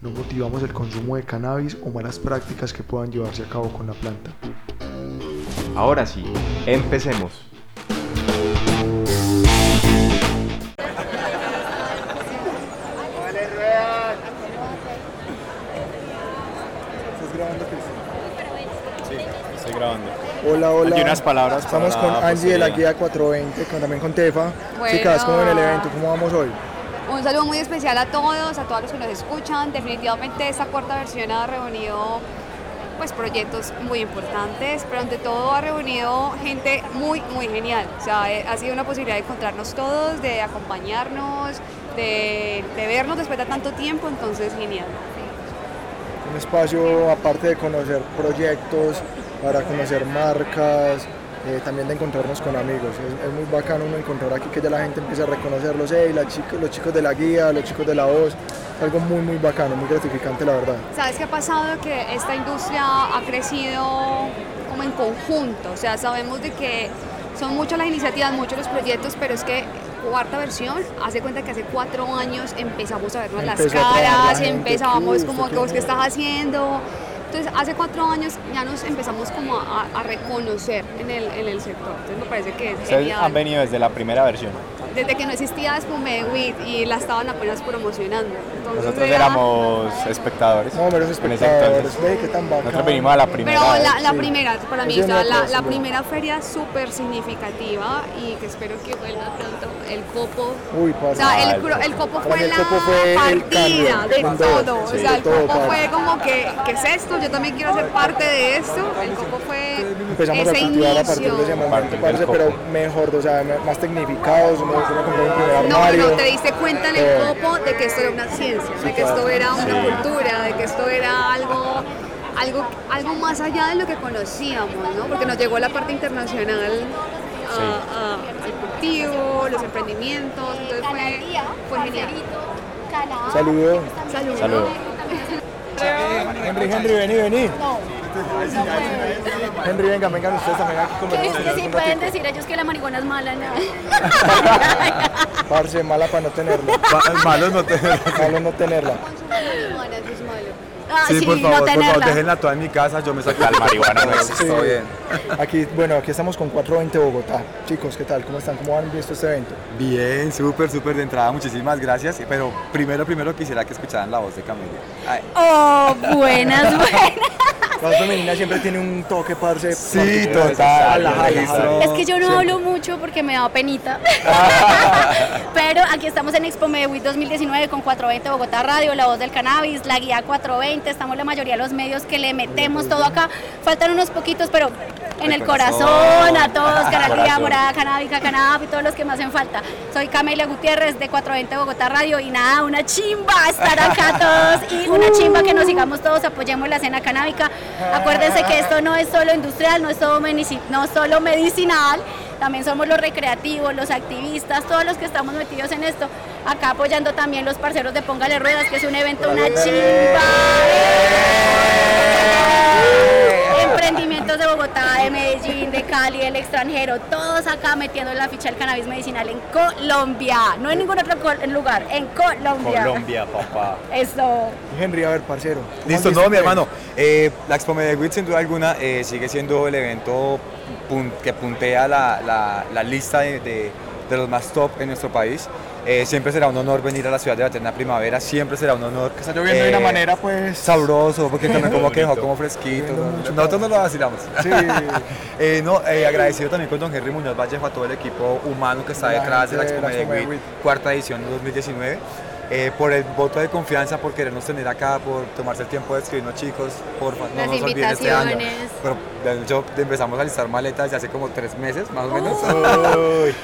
No motivamos el consumo de cannabis o malas prácticas que puedan llevarse a cabo con la planta. Ahora sí, empecemos. ¿Estás grabando, Sí, estoy grabando. Hola, hola. Aquí unas palabras para Estamos con la Angie de la. Guía 420, con, también con Tefa. Bueno. Chicas, ¿cómo ven el evento? ¿Cómo vamos hoy? Un saludo muy especial a todos, a todos los que nos escuchan. Definitivamente esta cuarta versión ha reunido pues proyectos muy importantes, pero ante todo ha reunido gente muy, muy genial. O sea, eh, ha sido una posibilidad de encontrarnos todos, de acompañarnos, de, de vernos después de tanto tiempo, entonces genial. Un espacio aparte de conocer proyectos, para conocer marcas, eh, también de encontrarnos con amigos. Es, es muy bacano uno encontrar aquí que ya la gente empieza a reconocerlos, hey, la chica- los chicos de la guía, los chicos de la voz. Es algo muy, muy bacano, muy gratificante la verdad. ¿Sabes qué ha pasado? Que esta industria ha crecido como en conjunto, o sea, sabemos de que son muchas las iniciativas, muchos los proyectos, pero es que cuarta versión, hace cuenta que hace cuatro años empezamos a vernos las Empezó traer la caras, gente, empezábamos ¿qué como vos qué estás haciendo. Entonces, hace cuatro años ya nos empezamos como a, a reconocer en el, en el sector. Entonces, me parece que es Ustedes genial. han venido desde la primera versión. Desde que no existía Espume de Wheat y la estaban apenas promocionando. Entonces, Nosotros era- éramos espectadores. No, ese espectadores, entonces. ve qué tan bacano. Nosotros venimos a la primera. Pero la, la sí. primera, para mí, o sea, la, primera feria súper significativa y que espero que vuelva pronto el copo. Uy, O sea, el, el copo Para fue el la copo fue el partida cambio, de todo. o sea, el todo, copo fue como que, ¿qué es esto? Yo también quiero ser parte de esto. El copo fue Empezamos a ese cultivar a partir de ese inicio. momento, parce, pero mejor, o sea, más tecnificados, uno uno compró un primer No, armario. no, te diste cuenta en el todo. copo de que esto era una ciencia, de que esto era una Sí. cultura, de que esto era algo, algo, algo más allá de lo que conocíamos, ¿no? Porque nos llegó la parte internacional a- a- al cultivo, los emprendimientos, entonces fue, fue genial. Saludos. Saludos. Saludos. Henry, Henry, vení, vení. Henry, venga, vengan ustedes también aquí con nosotros. que sí pueden decir ellos que la marihuana es mala, nada. Parce, mala para no tenerla. Malo no tenerla. Malo no tenerla. Ah, Sí, sí, por no favor, por favor, tenerla. déjenla toda en mi casa, yo me saco La marihuana no. Todo bien. Aquí, bueno, aquí estamos con 420 Bogotá. Chicos, ¿qué tal? ¿Cómo están? ¿Cómo han visto este evento? Bien, súper, súper de entrada, muchísimas gracias. Pero primero, primero quisiera que escucharan la voz de Camelia. Ay, Oh, buenas, buenas. La voz femenina siempre tiene un toque, parce. Sí, total. Es que yo no hablo mucho porque me da penita. Pero aquí estamos en Expo Medewit 2019 con 420 Bogotá Radio, La Voz del Cannabis, la Guía 420. Estamos la mayoría de los medios que le metemos todo acá. Faltan unos poquitos, pero en el corazón, a todos, Canal Guía, Corazón. Morada, Canábica, Canab y todos los que me hacen falta. Soy Camelia Gutiérrez de 420 Bogotá Radio y nada, una chimba estar acá todos y una chimba que nos sigamos todos, apoyemos la escena canábica. Acuérdense que esto no es solo industrial, no es no solo medicinal, también somos los recreativos, los activistas, todos los que estamos metidos en esto. Acá apoyando también los parceros de Póngale Ruedas, que es un evento, una chimba. Emprendimientos de Bogotá, de Medellín, de Cali, del extranjero, todos acá metiendo la ficha del cannabis medicinal en Colombia, no en ningún otro lugar, en Colombia. Colombia, papá. Eso. Henry, a ver, parcero. ¿cómo han Listo, no, mi hermano. Eh, la Expo Medellín, sin duda alguna, eh, sigue siendo el evento pun- que puntea la, la- la lista de, de- de los más top en nuestro país. Eh, siempre será un honor venir a la ciudad de la eterna primavera, siempre será un honor. Está lloviendo de una Eh, manera, pues. sabroso, porque también como que dejó como fresquito. Nosotros no lo vacilamos. Sí. Eh, no, agradecido también con don Henry Muñoz Vallejo, a todo el equipo humano que está detrás de la Expo Medellín. cuarta edición de 2019. Eh, por el voto de confianza, por querernos tener acá, por tomarse el tiempo de escribirnos chicos, por no Las nos olviden este año. Pero De hecho, empezamos a listar maletas desde hace como tres meses, más o menos.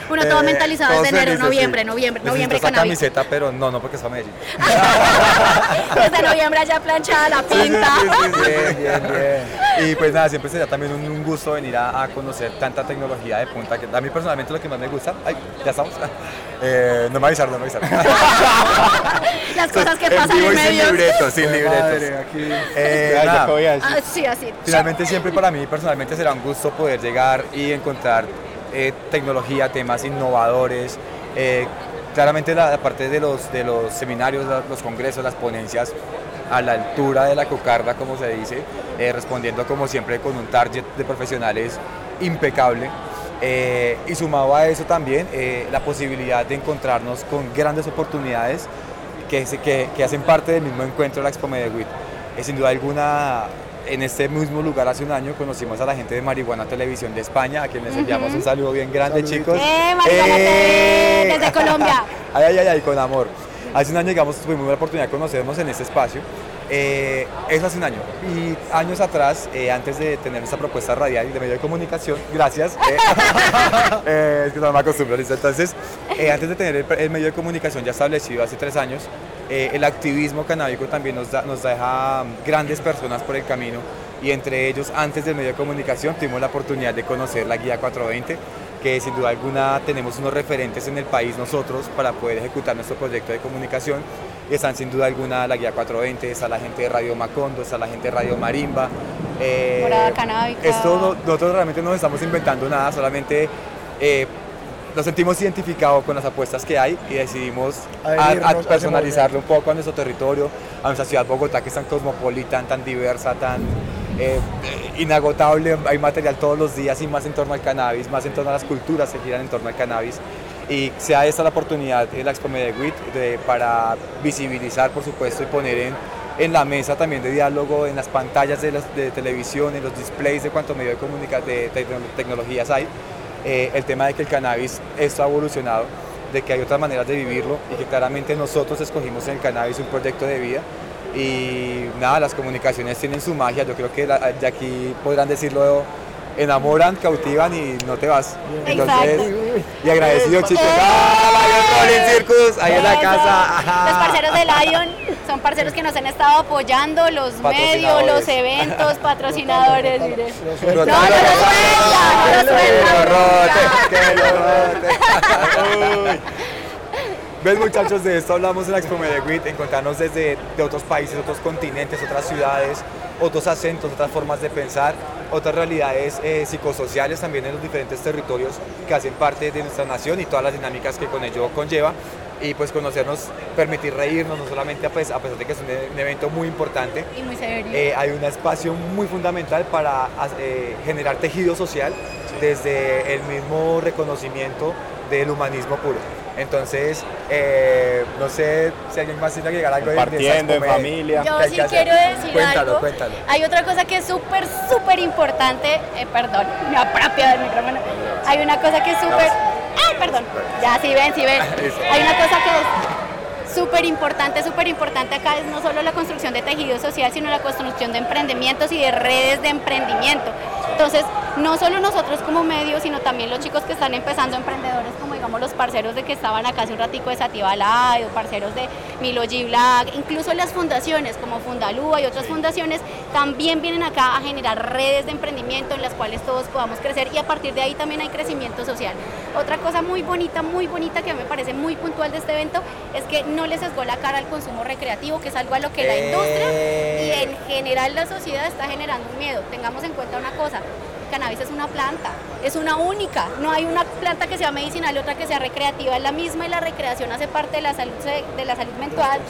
Uno todo Eh, mentalizado desde enero, noviembre, sí. noviembre, Necesito noviembre esta cannabis. camiseta, pero no, no porque está Medellín. Desde noviembre ya planchada la pinta. Sí, sí, sí, bien, bien, bien. Y pues nada, siempre sería también un, un gusto venir a, a conocer tanta tecnología de punta, que a mí personalmente lo que más me gusta, ay, ya estamos, Eh, no me avisaron, no me avisaron. Las cosas que En pasan vivo en y sin medios. libretos, sin Madre, libretos. aquí. Eh, Ya, nada, ya voy a decir. Ah, sí, así. Finalmente siempre para mí personalmente será un gusto poder llegar y encontrar eh, tecnología, temas innovadores. eh, claramente la, la parte de los, de los seminarios, la- los congresos, las ponencias a la altura de la cocarda, como se dice, eh, respondiendo como siempre con un target de profesionales impecable. Eh, y sumado a eso también eh, la posibilidad de encontrarnos con grandes oportunidades que, se- que, que hacen parte del mismo encuentro de la Expo Medellín. Eh, sin duda alguna, en este mismo lugar hace un año conocimos a la gente de Marihuana Televisión de España, a quienes les enviamos un saludo bien grande, chicos. ¡Eh, Marihuana TV! Desde Colombia. Ay, ay, ay, ay, con amor. Hace un año, digamos, tuvimos la oportunidad de conocernos en este espacio. Eh, eso hace un año. Y años atrás, eh, antes de tener esta propuesta radial y de medio de comunicación, gracias. eh, eh, es que no me acostumbro, listo. Entonces, eh, antes de tener el, medio de comunicación ya establecido hace tres años, el activismo canábico también nos, da- nos deja grandes personas por el camino. Y entre ellos, antes del medio de comunicación, tuvimos la oportunidad de conocer la Guía 420 que sin duda alguna tenemos unos referentes en el país nosotros para poder ejecutar nuestro proyecto de comunicación. Y están sin duda alguna la Guía 420, está la gente de Radio Macondo, está la gente de Radio Marimba. eh, Morada Canábica. Esto no- nosotros realmente no estamos inventando nada, solamente eh, nos sentimos identificados con las apuestas que hay y decidimos a- personalizarlo un poco a nuestro territorio, a nuestra ciudad Bogotá que es tan cosmopolita, tan diversa, tan eh, inagotable, hay material todos los días y más en torno al cannabis, más en torno a las culturas que giran en torno al cannabis. Y sea esta la oportunidad en la Expo Medellín de, para visibilizar, por supuesto, y poner en, en la mesa también de diálogo, en las pantallas de, las- de televisión, en los displays de cuánto medio de, de tecno- tecnologías hay, eh, el tema de que el cannabis esto ha evolucionado, de que hay otras maneras de vivirlo y que claramente nosotros escogimos en el cannabis un proyecto de vida y nada, las comunicaciones tienen su magia, yo creo que la- de aquí podrán decirlo, enamoran, cautivan y no te vas. Y agradecido chicos. ¡Ah, Lion Rolling Circus! Ahí en la casa. Los parceros de Lion son parceros que nos han estado apoyando, los medios, los eventos, patrocinadores. No, No, no lo suelta, no lo suelta. ¿Ves muchachos? De esto hablamos en la Expo Medellín, encontrarnos desde de otros países, otros continentes, otras ciudades, otros acentos, otras formas de pensar, otras realidades eh, psicosociales también en los diferentes territorios que hacen parte de nuestra nación y todas las dinámicas que con ello conlleva. Y pues conocernos, permitir reírnos, no solamente a pes- a pesar de que es un, e- un evento muy importante, Y muy serio. eh, hay un espacio muy fundamental para eh, generar tejido social desde el mismo reconocimiento del humanismo puro. Entonces, eh, no sé si alguien más quiere agregar algo. de- de en familia. Yo ¿Qué hay sí que quiero decir Cuéntalo, algo. cuéntalo. Hay otra cosa que es súper, súper importante. eh, perdón, me apropio del micrófono. Hay una cosa que es súper. ¡Ay, perdón! Ya, sí ven, sí ven. Hay una cosa que es súper importante, súper importante acá es no solo la construcción de tejido social, sino la construcción de emprendimientos y de redes de emprendimiento. Entonces, no solo nosotros como medios, sino también los chicos que están empezando emprendedores, como digamos los parceros de que estaban acá hace un ratico de Sativa Live, o parceros de Milo G Black, incluso las fundaciones como Fundalúa y otras fundaciones, también vienen acá a generar redes de emprendimiento en las cuales todos podamos crecer y a partir de ahí también hay crecimiento social. Otra cosa muy bonita, muy bonita que me parece muy puntual de este evento es que no les sesgó la cara al consumo recreativo, que es algo a lo que la industria y Eh. en general la sociedad está generando un miedo. Tengamos en cuenta una cosa, cannabis es una planta, es una única, no hay una planta que sea medicinal y otra que sea recreativa, es la misma y la recreación hace parte de la salud, de la salud mental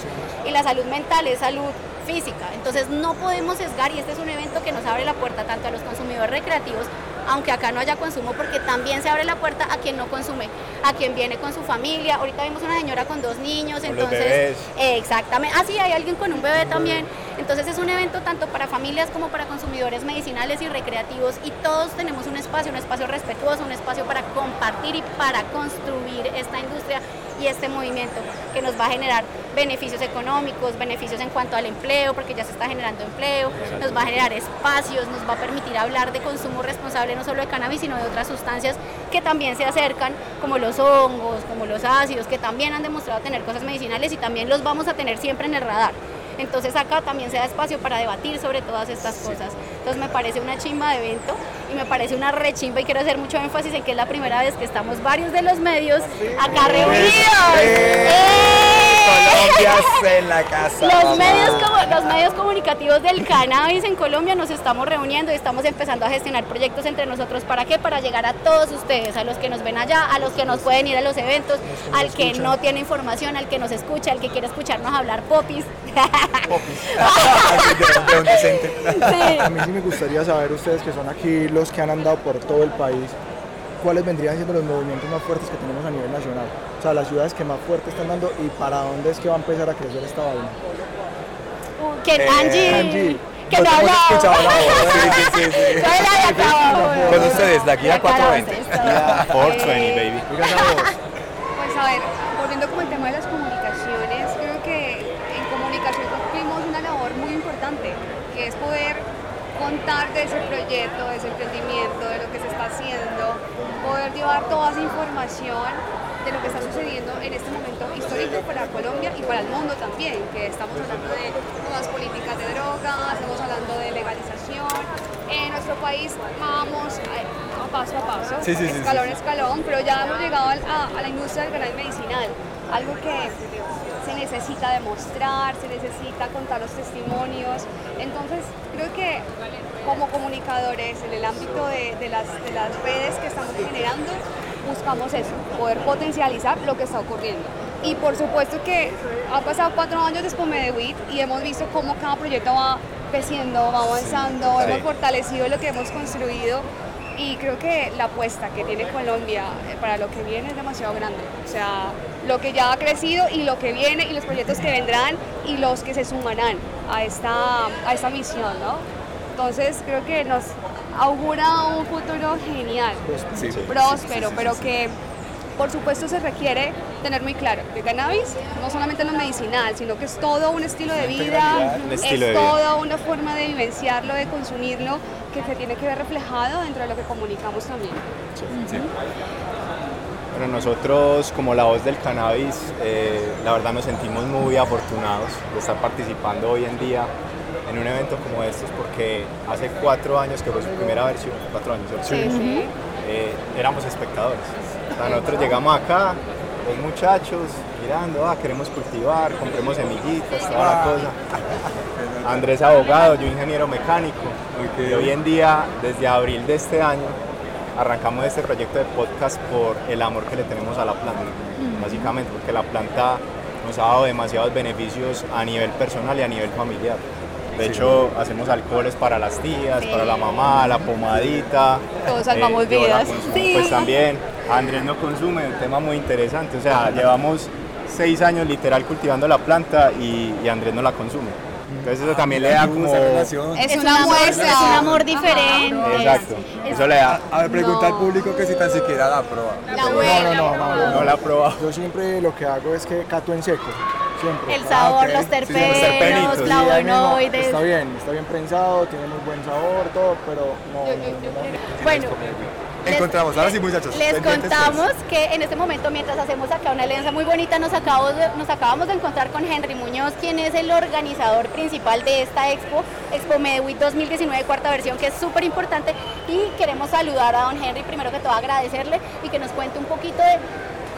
y la salud mental es salud física. Entonces no podemos sesgar y este es un evento que nos abre la puerta tanto a los consumidores recreativos, aunque acá no haya consumo, porque también se abre la puerta a quien no consume, a quien viene con su familia. Ahorita vimos una señora con dos niños, Con los entonces... bebés. Eh, Exactamente. Ah, sí, hay alguien con un bebé también. Entonces es un evento tanto para familias como para consumidores medicinales y recreativos y todos tenemos un espacio, un espacio respetuoso, un espacio para compartir y para construir esta industria. Y este movimiento que nos va a generar beneficios económicos, beneficios en cuanto al empleo, porque ya se está generando empleo, nos va a generar espacios, nos va a permitir hablar de consumo responsable no solo de cannabis, sino de otras sustancias que también se acercan, como los hongos, como los ácidos, que también han demostrado tener cosas medicinales y también los vamos a tener siempre en el radar. Entonces acá también se da espacio para debatir sobre todas estas cosas. Entonces me parece una chimba de evento y me parece una rechimba y quiero hacer mucho énfasis en que es la primera vez que estamos varios de los medios acá reunidos. ¡Eh! Colombia en la casa. Los medios, como, los medios comunicativos del cannabis en Colombia nos estamos reuniendo y estamos empezando a gestionar proyectos entre nosotros. ¿Para qué? Para llegar a todos ustedes, a los que nos ven allá, a los que nos pueden ir a los eventos, al que no tiene información, al que nos escucha, al que quiere escucharnos hablar popis. decente. Sí. A mí sí me gustaría saber ustedes que son aquí los que han andado por todo el país, cuáles vendrían siendo los movimientos más fuertes que tenemos a nivel nacional. O sea, las ciudades que más fuerte están dando y para dónde es que va a empezar a crecer esta vaina. Que Angie, Angie, que no no te hemos hablaba. escuchado la voz. Sí, sí, sí, sí. Yo. Con ustedes, de aquí a De acá 420. abajo, esto. 420, baby. Pues a ver, volviendo como el tema de las comunicaciones, creo que en comunicación cumplimos una labor muy importante, que es poder contar de ese proyecto, de ese emprendimiento, de lo que se está haciendo, poder llevar toda esa información de lo que está sucediendo en este momento histórico para Colombia y para el mundo también, que estamos hablando de nuevas políticas de drogas, estamos hablando de legalización. En nuestro país vamos a, paso a paso, Sí, sí, sí, escalón sí. a escalón, pero ya hemos llegado a, a la industria del cannabis medicinal, algo que se necesita demostrar, se necesita contar los testimonios. Entonces, creo que como comunicadores en el ámbito de, de las, de las redes que estamos generando, buscamos eso, poder potencializar lo que está ocurriendo. Y por supuesto que han pasado cuatro años de Spomedewit y hemos visto cómo cada proyecto va creciendo, va avanzando, hemos fortalecido lo que hemos construido y creo que la apuesta que tiene Colombia eh, para lo que viene es demasiado grande. O sea, lo que ya ha crecido y lo que viene y los proyectos que vendrán y los que se sumarán a esta, a esta misión, ¿no? Entonces creo que nos augura un futuro genial, Sí. próspero, pero que por supuesto se requiere tener muy claro que cannabis no solamente lo medicinal, sino que es todo un estilo de vida, es vida. toda una forma de vivenciarlo, de consumirlo, que se tiene que ver reflejado dentro de lo que comunicamos también. Bueno, nosotros como la voz del cannabis, eh, la verdad nos sentimos muy afortunados de estar participando hoy en día en un evento como estos porque hace cuatro años que fue su primera versión, cuatro años. Sí, sí. eh, éramos espectadores. O sea, nosotros llegamos acá, los muchachos mirando, ah, queremos cultivar, compremos semillitas, toda la cosa. Andrés abogado, yo ingeniero mecánico. Y hoy en día, desde abril de este año, arrancamos este proyecto de podcast por el amor que le tenemos a la planta, básicamente, porque la planta nos ha dado demasiados beneficios a nivel personal y a nivel familiar. De hecho, hacemos alcoholes para las tías, Sí. para la mamá, la pomadita. Todos salvamos la vidas. consumo, Sí. Pues también, Andrés no consume, un tema muy interesante. O sea, llevamos seis años literal cultivando la planta y, y Andrés no la consume. Entonces eso también le da como... Esa relación. Es, Es, una muestra. es un amor diferente. Exacto, Es- eso le da... A ver, pregunta No. al público que si tan siquiera la prueba. La No, no, no, no, No la ha probado. Yo siempre lo que hago es que cato en seco. Siempre. El sabor, ok. los terpenos, flavonoides. Está bien, está bien prensado, tiene muy buen sabor, todo, pero no, no, no, no. Bueno, les- Encontramos, ahora sí muchachos. Les pues. contamos que en este momento, mientras hacemos acá una alianza muy bonita, nos acabamos, de, nos acabamos de encontrar con Henry Muñoz, quien es el organizador principal de esta expo, Expo Medewit 2019, cuarta versión, que es súper importante. Y queremos saludar a don Henry, primero que todo agradecerle y que nos cuente un poquito de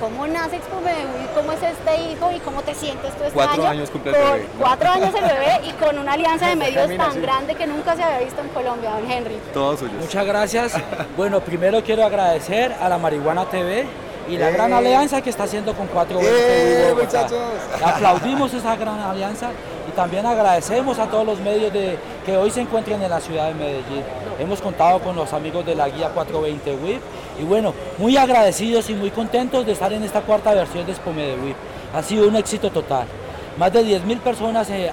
cómo nace Expo Medewit, cómo es este hijo y cómo te sientes tú este Cuatro año. años cumple el bebé, ¿no? Cuatro años el bebé y con una alianza de medios Camina tan así. grande que nunca se había visto en Colombia, don Henry. Todos suyos. Muchas gracias. Bueno, primero quiero agradecer a la Marihuana TV y la gran alianza que está haciendo con 420 ¡Eh, muchachos! Aplaudimos esa gran alianza y también agradecemos a todos los medios de, que hoy se encuentran en la ciudad de Medellín. Hemos contado con los amigos de la guía 420 WIP y bueno, muy agradecidos y muy contentos de estar en esta cuarta versión de Expo WIP. Ha sido un éxito total. Más de 10.000 personas eh,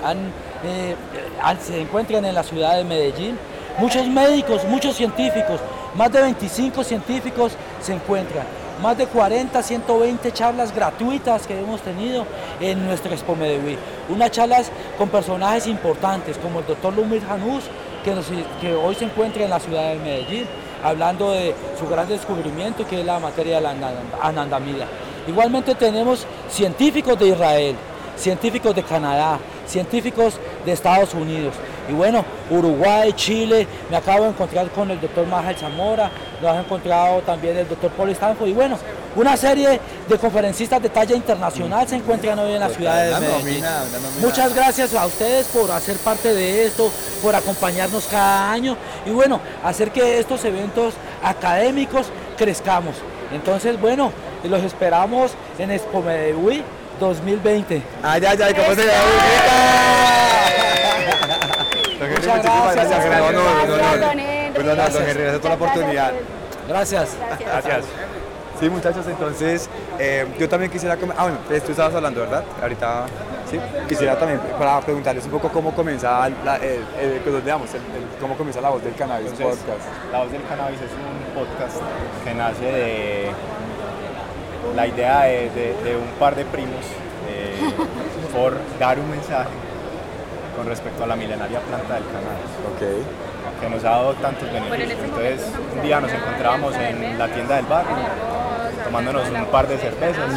eh, se encuentran en la ciudad de Medellín. Muchos médicos, muchos científicos, más de 25 científicos se encuentran. más de 40, 120 charlas gratuitas que hemos tenido en nuestra Expo Medellín. Unas charlas con personajes importantes como el doctor Lumir Janús, que hoy se encuentra en la ciudad de Medellín, hablando de su gran descubrimiento que es la materia de la anand- anandamida. Igualmente tenemos científicos de Israel, científicos de Canadá, científicos de Estados Unidos. Y bueno, Uruguay, Chile, me acabo de encontrar con el doctor Majal Zamora, nos ha encontrado también el doctor Paul Stanford. Y bueno, una serie de conferencistas de talla internacional se encuentran hoy en la ciudad de Medellín. Muchas gracias a ustedes por hacer parte de esto, por acompañarnos cada año y bueno, hacer que estos eventos académicos crezcamos. Entonces, bueno, los esperamos en Expo Medellín 2020. Ay, ay, ay, ¿cómo se llama? Muchas muchísimas gracias. gracias. No, no, no, no, Gracias, no. don Henry. Perdón, don. Henry, gracias por la oportunidad. Gracias. Gracias. Sí, muchachos, entonces eh, yo también quisiera... Ah, bueno, pues, tú estabas hablando, ¿verdad? Ahorita, sí. Quisiera también para preguntarles un poco cómo comienza, la, el, el- digamos, el- el- cómo comienza la voz del cannabis Entonces, podcast. La Voz del Cannabis es un podcast que nace de la idea de, de- de un par de primos eh, por dar un mensaje con respecto a la milenaria planta del cannabis, Ok. que nos ha dado tantos beneficios. Entonces, un día nos encontrábamos en la tienda del barrio, tomándonos un par de cervezas.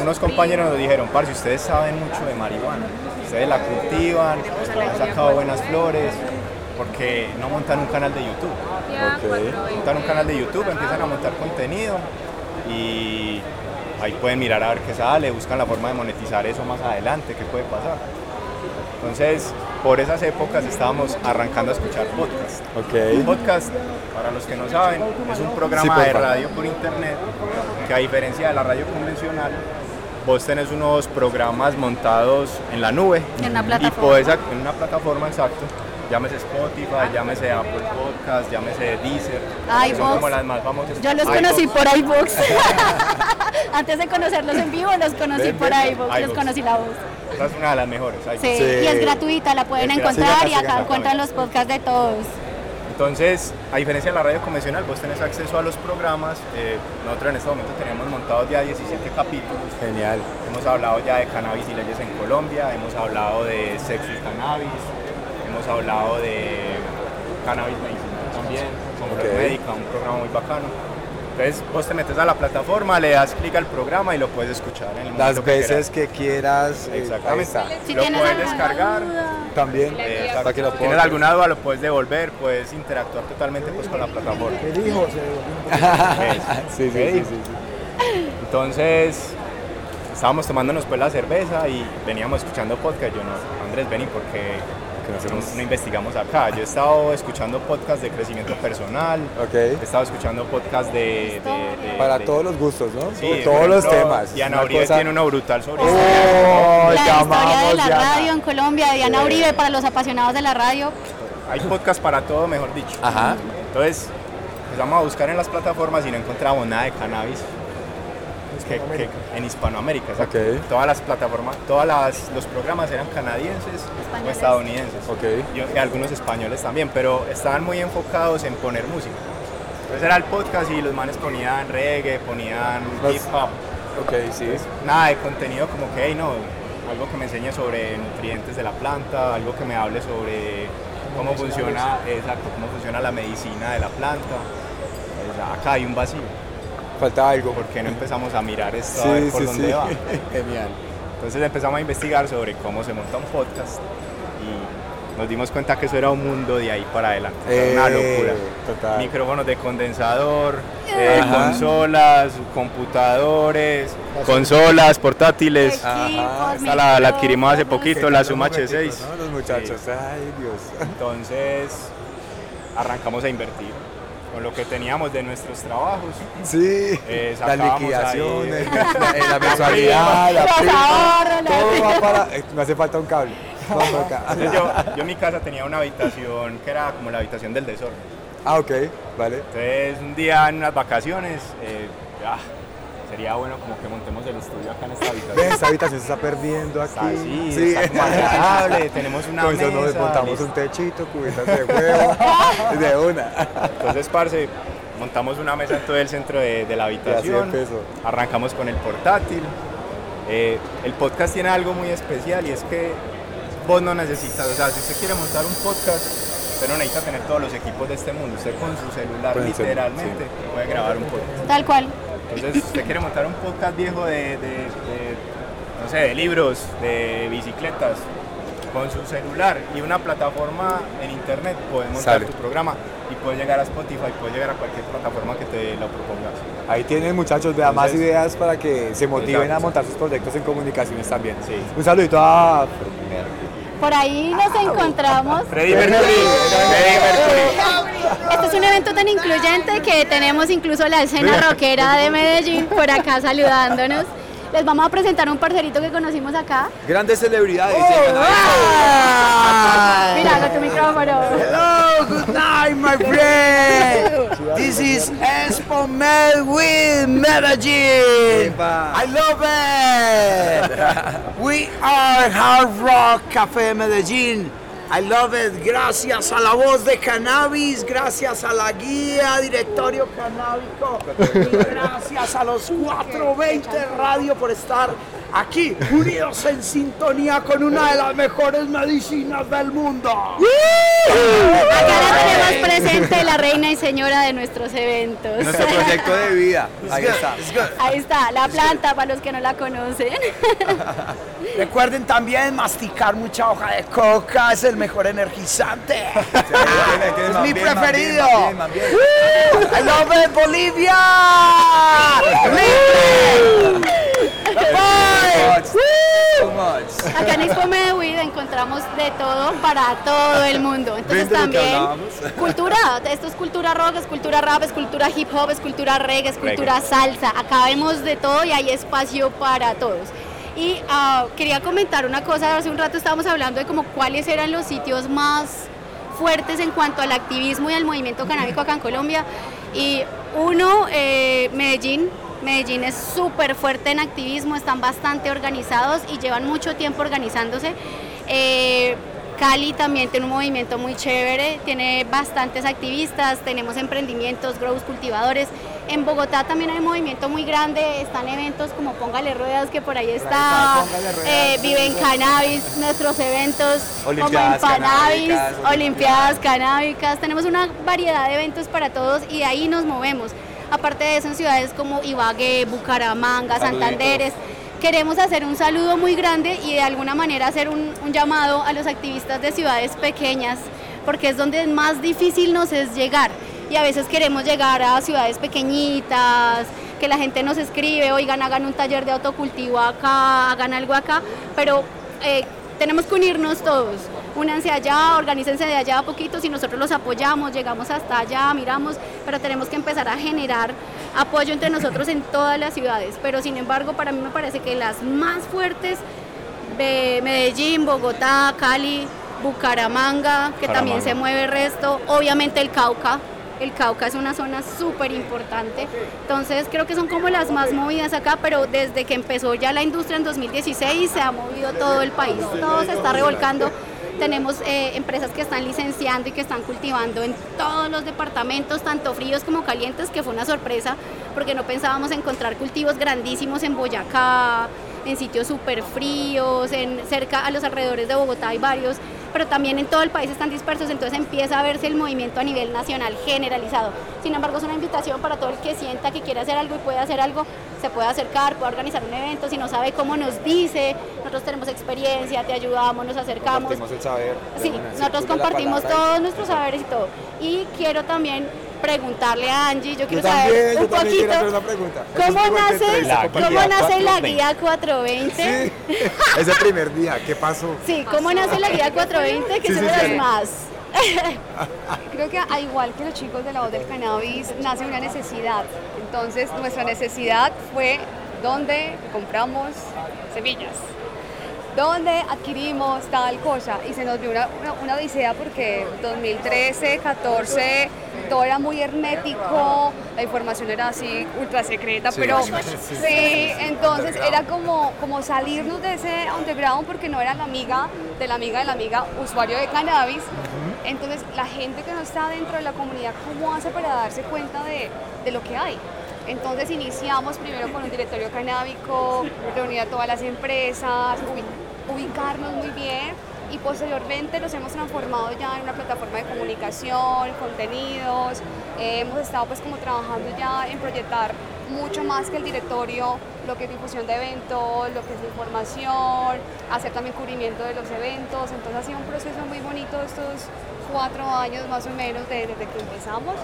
Unos compañeros nos dijeron, parce, ustedes saben mucho de marihuana, ustedes la cultivan, han sacado buenas flores, porque no montan un canal de YouTube. Montan un canal de YouTube, empiezan a montar contenido y ahí pueden mirar a ver qué sale, buscan la forma de monetizar eso más adelante, qué puede pasar. Entonces, por esas épocas estábamos arrancando a escuchar podcast. Ok. Un podcast, para los que no saben, es un programa Sí, de radio por internet que a diferencia de la radio convencional, vos tenés unos programas montados en la nube En una y podés en una plataforma exacto. Llámese Spotify, llámese Apple Podcast, llámese Deezer, son como las más famosas. Yo los conocí por iVoox. Antes de conocerlos en vivo, los conocí por iVoox, los conocí la voz. Esa es una de las mejores. Sí, Sí. y es gratuita, la pueden Es gratuita, encontrar y acá encuentran los podcasts de todos. Entonces, a diferencia de la radio convencional, vos tenés acceso a los programas. eh, nosotros en este momento tenemos montados ya 17 capítulos. Genial. Hemos hablado ya de cannabis y leyes en Colombia, hemos hablado de sexo y cannabis, hemos hablado de cannabis medicinal también, con Flor Ok. Médica, un programa muy bacano. Entonces vos te metes a la plataforma, le das clic al programa y lo puedes escuchar en el Las que veces quieras. que quieras. eh, Exactamente. Si lo puedes descargar. duda, También. eh, para que lo si tienes alguna duda lo puedes devolver, puedes interactuar totalmente pues, con la plataforma. Sí, sí, sí, sí. Entonces, estábamos tomándonos pues la cerveza y veníamos escuchando podcast. Yo no, Andrés, vení porque Que no no, hacemos- no investigamos acá. Yo he estado escuchando podcast de crecimiento personal, Ok. he estado escuchando podcast de... de- de- Para de- todos los gustos, ¿no? Sí, todos los temas. Diana Uribe cosa- tiene uno brutal sobre ¡Oh! historia. la te historia de la Diana. radio en Colombia, de Diana Sí. Uribe, para los apasionados de la radio. Hay podcast para todo, mejor dicho. Ajá. Entonces, empezamos a buscar en las plataformas y no encontramos nada de cannabis que- que- en Hispanoamérica. Todas las plataformas, todos los programas eran canadienses o estadounidenses. Ok. Y, y algunos españoles también, pero estaban muy enfocados en poner música. Entonces era el podcast y los manes ponían reggae, ponían Los- hip hop. Ok, sí. Nada de contenido como que, hey, no, algo que me enseñe sobre nutrientes de la planta, algo que me hable sobre cómo funciona, exacto, cómo funciona la medicina de la planta. Pues, acá hay un vacío. Falta algo. ¿Por qué no empezamos a mirar esto a ver Sí, por sí, dónde sí. va? Genial. Entonces empezamos a investigar sobre cómo se monta un podcast y nos dimos cuenta que eso era un mundo de ahí para adelante. Era una Eh, locura. total. Micrófonos de condensador, eh, Ajá. consolas, computadores, consolas, portátiles. Esta la, la adquirimos hace poquito, la Suma Los H6. jugueticos, ¿no? Los muchachos. Ay, Dios. Entonces arrancamos a invertir con lo que teníamos de nuestros trabajos. Sí. Eh, Las liquidaciones, ahí- la, la mensualidad, la prima, Todo va para. eh, Me hace falta un cable. Entonces yo, yo en mi casa tenía una habitación que era como la habitación del desorden. Ah, ok, vale. Entonces un día en unas vacaciones, eh, ah, sería bueno como que montemos el estudio acá en esta habitación. esta habitación se está perdiendo aquí. Está así, está agradable, tenemos una Con eso nos mesa, montamos listo. un techito, cubitas de huevo, de una. Entonces, parce, montamos una mesa en todo el centro de, de la habitación, arrancamos con el portátil. Eh, el podcast tiene algo muy especial y es que vos no necesitas, o sea, si usted quiere montar un podcast, usted no necesita tener todos los equipos de este mundo, usted con su celular literalmente puede grabar un podcast. Tal cual. Entonces, usted quiere montar un podcast viejo de, de- de, no sé, de libros, de bicicletas, con su celular y una plataforma en internet, puedes montar Sale. tu programa y puedes llegar a Spotify, puedes llegar a cualquier plataforma que te lo propongas. Ahí tienen muchachos, vean más ideas para que se motiven Exacto, a montar sus proyectos en comunicaciones también. Sí. Un saludito a Por ahí nos encontramos. Freddy Mercury, Freddy Mercury. Este es un evento tan incluyente que tenemos incluso la escena rockera de Medellín por acá saludándonos. Les vamos a presentar un parcerito que conocimos acá. grandes celebridades. Mira, con tu micrófono. Hello, good night, my friend. This is Expo Med with Medellin. I love it. We are Hard Rock Café Medellín. I love it. Gracias a la voz de cannabis, gracias a la guía, directorio canábico, y gracias a los 420 Radio por estar aquí, unidos en sintonía con una de las mejores medicinas del mundo. Acá la tenemos presente, la reina y señora de nuestros eventos. Nuestro proyecto de vida. Ahí está. Ahí está, la planta para los que no la conocen. Recuerden también masticar mucha hoja de coca, es el mejor energizante. Es mi preferido. Uh. I love it, Bolivia. much. Acá en Expo Medellín encontramos de todo para todo el mundo. Entonces ¿Ven de lo que también cultura, esto es cultura rock, es cultura rap, es cultura hip hop, es cultura reggae, es cultura salsa. Acá vemos de todo y hay espacio para todos. Y ah, quería comentar una cosa, hace un rato estábamos hablando de como cuáles eran los sitios más fuertes en cuanto al activismo y al movimiento canábico acá en Colombia. Y uno, eh, Medellín. Medellín es súper fuerte en activismo, están bastante organizados y llevan mucho tiempo organizándose. Eh, Cali también tiene un movimiento muy chévere, tiene bastantes activistas, tenemos emprendimientos, grows cultivadores. En Bogotá también hay un movimiento muy grande, están eventos como Póngale Ruedas, que por ahí está, eh, Viven Cannabis, nuestros eventos Olimpiadas como en Cannabis, canábicas, Olimpiadas Canábicas, tenemos una variedad de eventos para todos y de ahí nos movemos. Aparte de eso, en ciudades como Ibagué, Bucaramanga, Santanderes, queremos hacer un saludo muy grande y de alguna manera hacer un, un llamado a los activistas de ciudades pequeñas, porque es donde más difícil nos es llegar. Y a veces queremos llegar a ciudades pequeñitas, que la gente nos escribe, oigan, hagan un taller de autocultivo acá, hagan algo acá, pero eh, tenemos que unirnos todos. Únanse allá, organícense de allá a poquitos y nosotros los apoyamos, llegamos hasta allá, miramos, pero tenemos que empezar a generar apoyo entre nosotros en todas las ciudades. Pero sin embargo, para mí me parece que las más fuertes, de Medellín, Bogotá, Cali, Bucaramanga, que también se mueve el resto, obviamente el Cauca. El Cauca es una zona súper importante, entonces creo que son como las más movidas acá, pero desde que empezó ya la industria en 2016 se ha movido todo el país, todo se está revolcando. Tenemos eh, empresas que están licenciando y que están cultivando en todos los departamentos, tanto fríos como calientes, que fue una sorpresa porque no pensábamos encontrar cultivos grandísimos en Boyacá, en sitios súper fríos, en, cerca a los alrededores de Bogotá hay varios, pero también en todo el país están dispersos, entonces empieza a verse el movimiento a nivel nacional generalizado. Sin embargo, es una invitación para todo el que sienta que quiere hacer algo y puede hacer algo, se puede acercar, puede organizar un evento, si no sabe cómo nos dice, nosotros tenemos experiencia, te ayudamos, nos acercamos. Compartimos el saber. Sí, nosotros compartimos todos nuestros saberes y todo. Y quiero también preguntarle a Angie, yo Yo quiero también, saber un poquito cómo nace, La cómo guía nace la 420. guía 420. Sí, ese primer día, ¿qué pasó? Sí, cómo nace la guía 420, que Sí, son sí, las sí. más. Creo que al igual que los chicos de la voz del cannabis, nace una necesidad. Entonces, nuestra necesidad fue dónde compramos semillas. ¿Dónde adquirimos tal cosa? Y se nos dio una, una, una odisea porque 2013, 14, todo era muy hermético, la información era así ultra secreta, pero sí, entonces era como, como salirnos de ese underground porque no era la amiga de la amiga de la amiga usuario de cannabis. Entonces la gente que no está dentro de la comunidad, ¿cómo hace para darse cuenta de, de lo que hay? Entonces iniciamos primero con un directorio canábico, reunir a todas las empresas, ubicarnos muy bien y posteriormente nos hemos transformado ya en una plataforma de comunicación, contenidos, eh, hemos estado pues como trabajando ya en proyectar mucho más que el directorio, lo que es difusión de eventos, lo que es información, hacer también cubrimiento de los eventos, entonces ha sido un proceso muy bonito estos cuatro años más o menos de- desde que empezamos.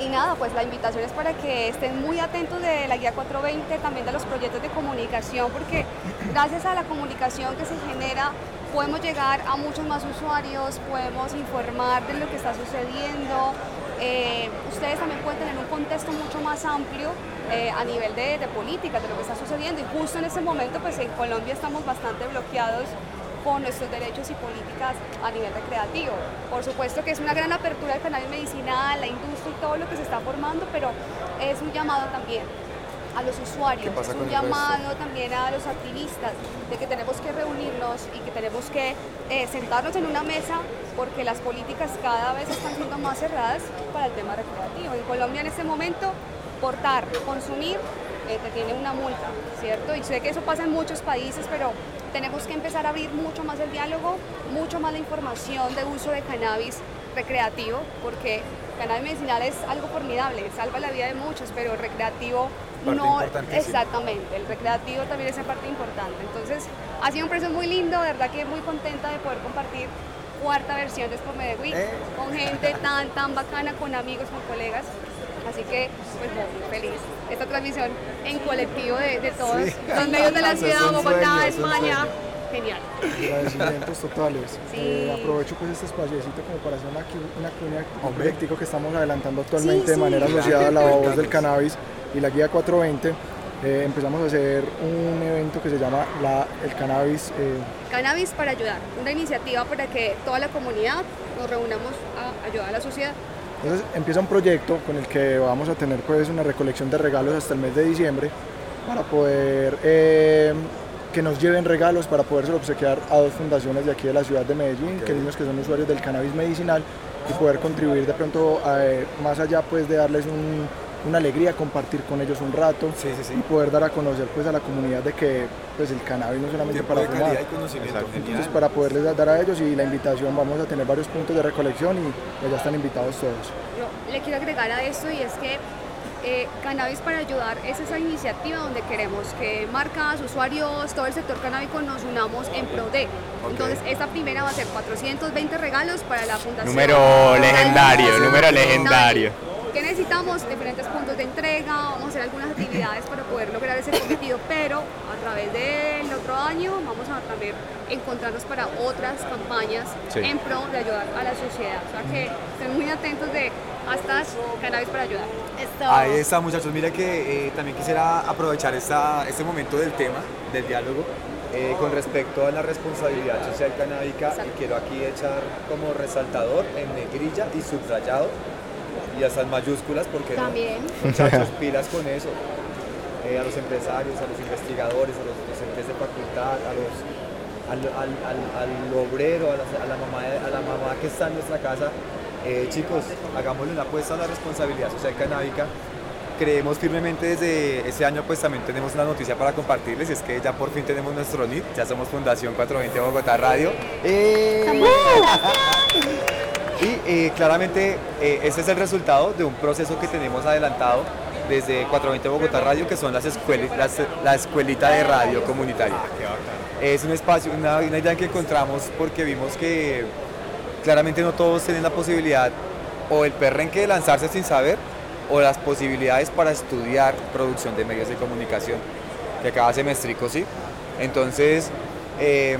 Y nada, pues la invitación es para que estén muy atentos de la guía 420, también de los proyectos de comunicación, porque gracias a la comunicación que se genera podemos llegar a muchos más usuarios, podemos informar de lo que está sucediendo. Eh, ustedes también pueden tener un contexto mucho más amplio eh, a nivel de, de política, de lo que está sucediendo. Y justo en ese momento, pues en Colombia estamos bastante bloqueados con nuestros derechos y políticas a nivel recreativo. Por supuesto que es una gran apertura del canal medicinal, la industria y todo lo que se está formando, pero es un llamado también a los usuarios, ¿Qué pasa es un llamado también a los activistas de que tenemos que reunirnos y que tenemos que eh, sentarnos en una mesa porque las políticas cada vez están siendo más cerradas para el tema recreativo. En Colombia en este momento, portar, consumir, eh, te tiene una multa, ¿cierto? Y sé que eso pasa en muchos países, pero tenemos que empezar a abrir mucho más el diálogo, mucho más la información de uso de cannabis recreativo, porque cannabis medicinal es algo formidable, salva la vida de muchos, pero recreativo Parte no, exactamente, el recreativo también es una parte importante. Entonces, ha sido un proceso muy lindo, de verdad que muy contenta de poder compartir cuarta versión de Spome de Week Eh. con gente tan, tan bacana, con amigos, con colegas. Así que, pues, muy feliz. Esta transmisión en colectivo de, de todos los medios de la ciudad, Bogotá, España. Genial. Agradecimientos totales. Sí. Eh, aprovecho pues este espaciocito como para hacer una, una cuña, un que estamos adelantando actualmente de sí. manera asociada a la voz del cannabis y la guía 420. Eh, empezamos a hacer un evento que se llama la, el cannabis eh, Cannabis para ayudar, una iniciativa para que toda la comunidad nos reunamos a ayudar a la sociedad. Entonces empieza un proyecto con el que vamos a tener pues una recolección de regalos hasta el mes de diciembre para poder eh, que nos lleven regalos para poderse obsequiar a dos fundaciones de aquí de la ciudad de Medellín, que niños que son usuarios del cannabis medicinal y poder contribuir de pronto eh, más allá pues de darles un- una alegría, compartir con ellos un rato Sí, sí, sí. y poder dar a conocer pues a la comunidad de que pues el cannabis no es solamente Tiempo para fumar. Entonces para poderles dar a ellos y la invitación vamos a tener varios puntos de recolección y pues, ya están invitados todos. Yo le quiero agregar a esto y es que eh, Cannabis para Ayudar es esa iniciativa donde queremos que marcas, usuarios, todo el sector canábico nos unamos en pro de. Entonces, esta primera va a ser 420 regalos para la Fundación. Número legendario, número legendario. ¿Qué necesitamos? Diferentes puntos de entrega, vamos a hacer algunas actividades para poder lograr ese cometido, pero a través del otro año vamos a también encontrarnos para otras campañas Sí. en pro de ayudar a la sociedad. O sea que estén muy atentos de hasta Cannabis para Ayudar. Esto. Ahí está, muchachos. Mira que eh, también quisiera aprovechar esta, este momento del tema, del diálogo, eh, con respecto a la responsabilidad social canábica. Y quiero aquí echar como resaltador en negrilla y subrayado y hasta en mayúsculas, porque no? También. Muchachos, pilas con eso. Eh, a los empresarios, a los investigadores, a los docentes de facultad, a los, al, al- al- al obrero, a la, a la mamá, a la mamá que está en nuestra casa. Eh, chicos, hagámosle una apuesta a la responsabilidad social canábica. Creemos firmemente desde ese año, pues también tenemos una noticia para compartirles, y es que ya por fin tenemos nuestro NIT, ya somos Fundación 420 Bogotá Radio. ¡Eh! Y eh, claramente eh, este es el resultado de un proceso que tenemos adelantado desde 420 Bogotá Radio, que son las escuelas, las- la escuelita de radio comunitaria. Es un espacio, una, una idea que encontramos porque vimos que claramente no todos tienen la posibilidad o el perrenque de lanzarse sin saber o las posibilidades para estudiar producción de medios de comunicación, que cada semestrico sí. Entonces, eh,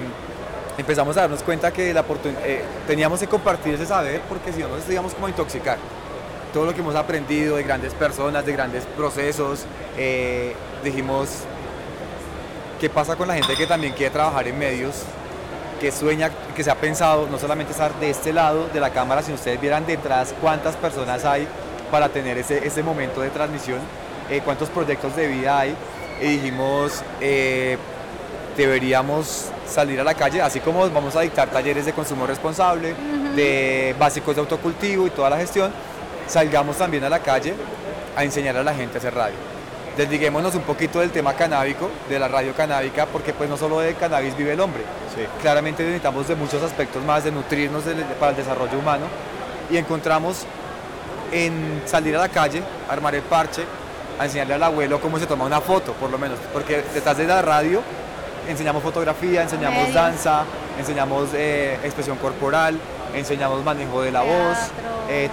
empezamos a darnos cuenta que la eh, teníamos que compartir ese saber porque si no nos íbamos como a intoxicar. Todo lo que hemos aprendido de grandes personas, de grandes procesos, eh, dijimos, ¿qué pasa con la gente que también quiere trabajar en medios? que sueña, que se ha pensado no solamente estar de este lado de la cámara, sino ustedes vieran detrás cuántas personas hay para tener ese, ese momento de transmisión, eh, cuántos proyectos de vida hay. Y dijimos, eh, deberíamos salir a la calle, así como vamos a dictar talleres de consumo responsable, de básicos de autocultivo y toda la gestión, salgamos también a la calle a enseñar a la gente a hacer radio. Desliguémonos un poquito del tema canábico, de la radio canábica, porque pues no solo de cannabis vive el hombre. Claramente necesitamos de muchos aspectos más, de nutrirnos para el desarrollo humano y encontramos en salir a la calle, armar el parche, a enseñarle al abuelo cómo se toma una foto, por lo menos, porque detrás de la radio enseñamos fotografía, enseñamos danza, enseñamos eh, expresión corporal, enseñamos manejo de la voz,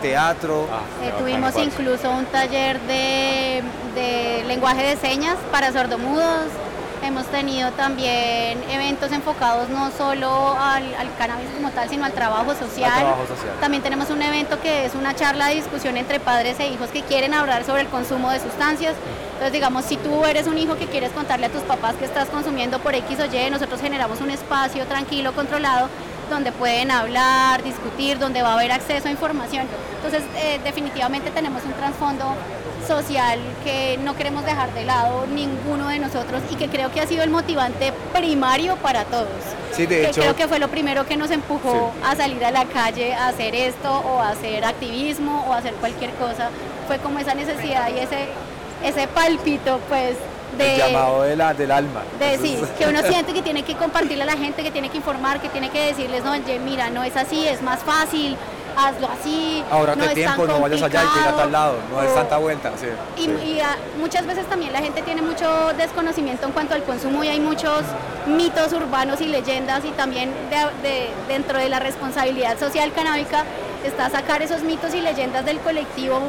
teatro. Eh, ah, eh, tuvimos incluso un taller de, de, lenguaje de señas para sordomudos. Hemos tenido también eventos enfocados no solo al, cannabis como tal, sino al trabajo, social. También tenemos un evento que es una charla de discusión entre padres e hijos que quieren hablar sobre el consumo de sustancias. Entonces, digamos, si tú eres un hijo que quieres contarle a tus papás que estás consumiendo por X o Y, nosotros generamos un espacio tranquilo, controlado, donde pueden hablar, discutir, donde va a haber acceso a información. Entonces, eh, definitivamente tenemos un trasfondo social que no queremos dejar de lado ninguno de nosotros y que creo que ha sido el motivante primario para todos. Sí, de hecho, creo que fue lo primero que nos empujó a salir a la calle a hacer esto o a hacer activismo o a hacer cualquier cosa. Fue como esa necesidad y ese, ese palpito pues el llamado de la, del alma. De, sí, que uno siente que tiene que compartirle a la gente, que tiene que informar, que tiene que decirles, no, mira, no es así, es más fácil, hazlo así. No tiempo, no vayas allá y tira a tal lado, no es tanta vuelta. y, ah, muchas veces también la gente tiene mucho desconocimiento en cuanto al consumo y hay muchos mitos urbanos y leyendas y también dentro de la responsabilidad social canábica está sacar esos mitos y leyendas del colectivo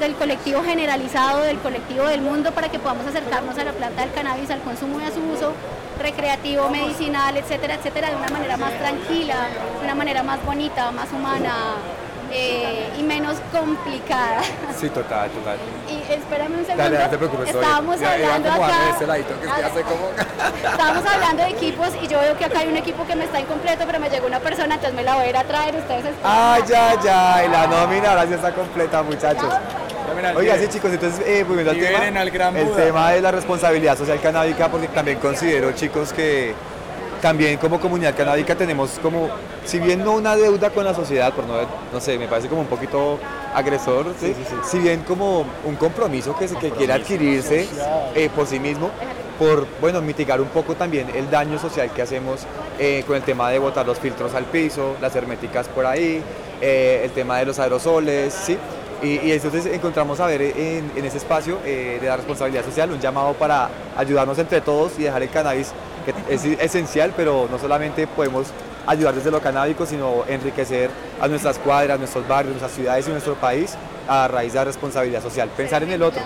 del colectivo generalizado, del colectivo del mundo, para que podamos acercarnos a la planta del cannabis, al consumo y a su uso recreativo, medicinal, etcétera, etcétera, de una manera más tranquila, de una manera más bonita, más humana, eh, y menos complicada. Sí, total, total. Y espérame un segundo. Dale, no te preocupes, Estábamos hablando acá. Ese ladito que hace como... Estábamos hablando de equipos y yo veo que acá hay un equipo que me está incompleto, pero me llegó una persona, entonces me la voy a ir a traer. Ustedes están... Ah, ya, ya. Y la nómina ahora sí está completa, muchachos. Oiga, sí chicos, entonces eh, volviendo al tema, el tema de la responsabilidad social canábica, porque también considero chicos que también como comunidad canábica tenemos como, si bien no una deuda con la sociedad, por no, no sé, me parece como un poquito agresor, si bien como un compromiso que, que quiere adquirirse eh, por sí mismo, por bueno mitigar un poco también el daño social que hacemos eh, con el tema de botar los filtros al piso, las herméticas por ahí, eh, el tema de los aerosoles, ¿sí? Y, entonces encontramos a ver en, ese espacio de la responsabilidad social un llamado para ayudarnos entre todos y dejar el cannabis que es esencial, pero no solamente podemos ayudar desde lo canábico, sino enriquecer a nuestras cuadras, nuestros barrios, nuestras ciudades y nuestro país a raíz de la responsabilidad social. Pensar en el otro,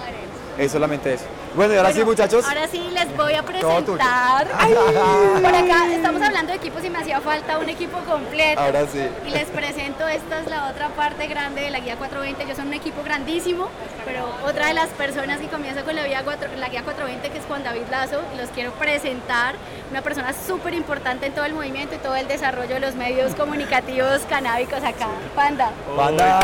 es solamente eso. Bueno, y ahora sí, muchachos. Ahora sí les voy a presentar. por acá estamos hablando de equipos y me hacía falta un equipo completo. Ahora sí. Y les presento, esta es la otra parte grande de la guía 420. Yo soy un equipo grandísimo, pero otra de las personas que comienza con la, guía 4, la guía 420, que es Juan David Lazo, y los quiero presentar. Una persona súper importante en todo el movimiento y todo el desarrollo de los medios comunicativos canábicos acá. Panda. Panda.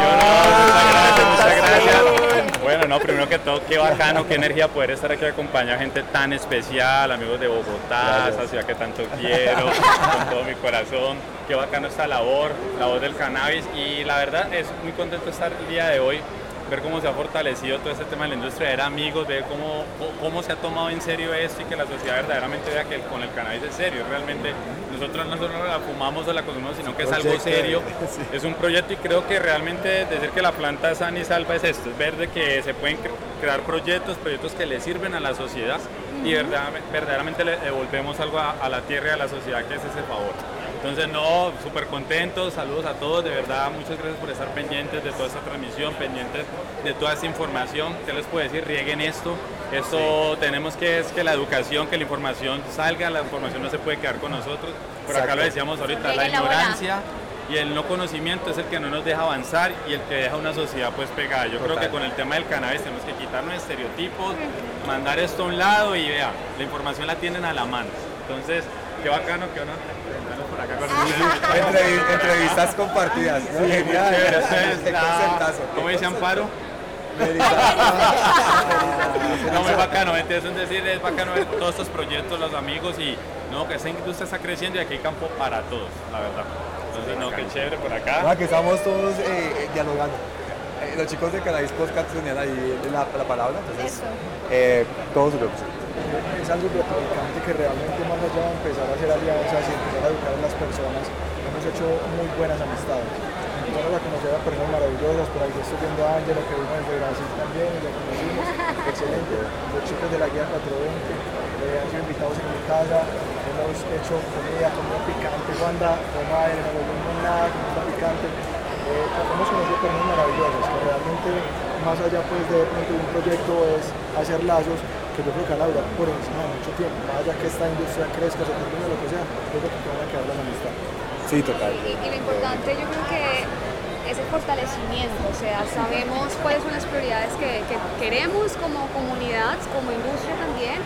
Muchas gracias. Bueno, no, primero que todo, qué bacano, qué energía poder estar aquí acompaña a gente tan especial, amigos de Bogotá, esa ciudad que tanto quiero, con todo mi corazón. Qué bacano esta labor, la voz del cannabis y la verdad es muy contento estar el día de hoy ver cómo se ha fortalecido todo este tema de la industria, ver amigos, ver cómo, cómo se ha tomado en serio esto y que la sociedad verdaderamente vea que con el cannabis es serio. Realmente nosotros no solo la fumamos o la consumimos, sino que es algo serio. Es un proyecto y creo que realmente decir que la planta sana y salva es esto, es ver de que se pueden crear proyectos, proyectos que le sirven a la sociedad y verdaderamente le devolvemos algo a, a la tierra y a la sociedad que es ese favor. Entonces, no, súper contentos, saludos a todos, de verdad, muchas gracias por estar pendientes de toda esta transmisión, pendientes de toda esta información. ¿Qué les puedo decir? Rieguen esto. Esto tenemos que es que la educación, que la información salga, la información no se puede quedar con nosotros. Por acá lo decíamos ahorita, la ignorancia y el no conocimiento es el que no nos deja avanzar y el que deja una sociedad pues pegada. Yo creo que con el tema del cannabis tenemos que quitarnos estereotipos, mandar esto a un lado y vea, la información la tienen a la mano. Entonces, qué bacano que uno presentarnos por acá con Entrevi- entrevistas compartidas. Sí, Genial. muy chévere. Esto es Qué la- concertazo. ¿Cómo dice Amparo? No, muy bacano, entonces es decir, es bacano ver todos estos proyectos, los amigos y no, que esta industria está creciendo y aquí hay campo para todos, la verdad. Entonces, no, qué chévere por acá. Ah, que estamos todos eh, eh, dialogando. Eh, los chicos de Cannabis Podcast tenían ahí la, la palabra, entonces eh, todos súper es algo que realmente más allá de empezar a hacer alianzas y empezar a educar a las personas, hemos hecho muy buenas amistades. Empezamos a conocer a personas maravillosas, por ahí estoy viendo a Ángelo que vino desde Brasil también, y lo conocimos, excelente. Los chicos de la guía 420 eh, han sido invitados en mi casa, hemos hecho comida, comida picante, toma el no nada, comida picante. Eh, hemos conocido personas maravillosas que realmente más allá pues de un proyecto es hacer lazos que yo creo que van a durar por encima de mucho tiempo, más allá que esta industria crezca, se termine lo que sea, yo creo que van a quedar las amistades. Sí, total. Y, y lo importante yo creo que es el fortalecimiento, o sea, sabemos cuáles son las prioridades que, que queremos como comunidad, como industria también,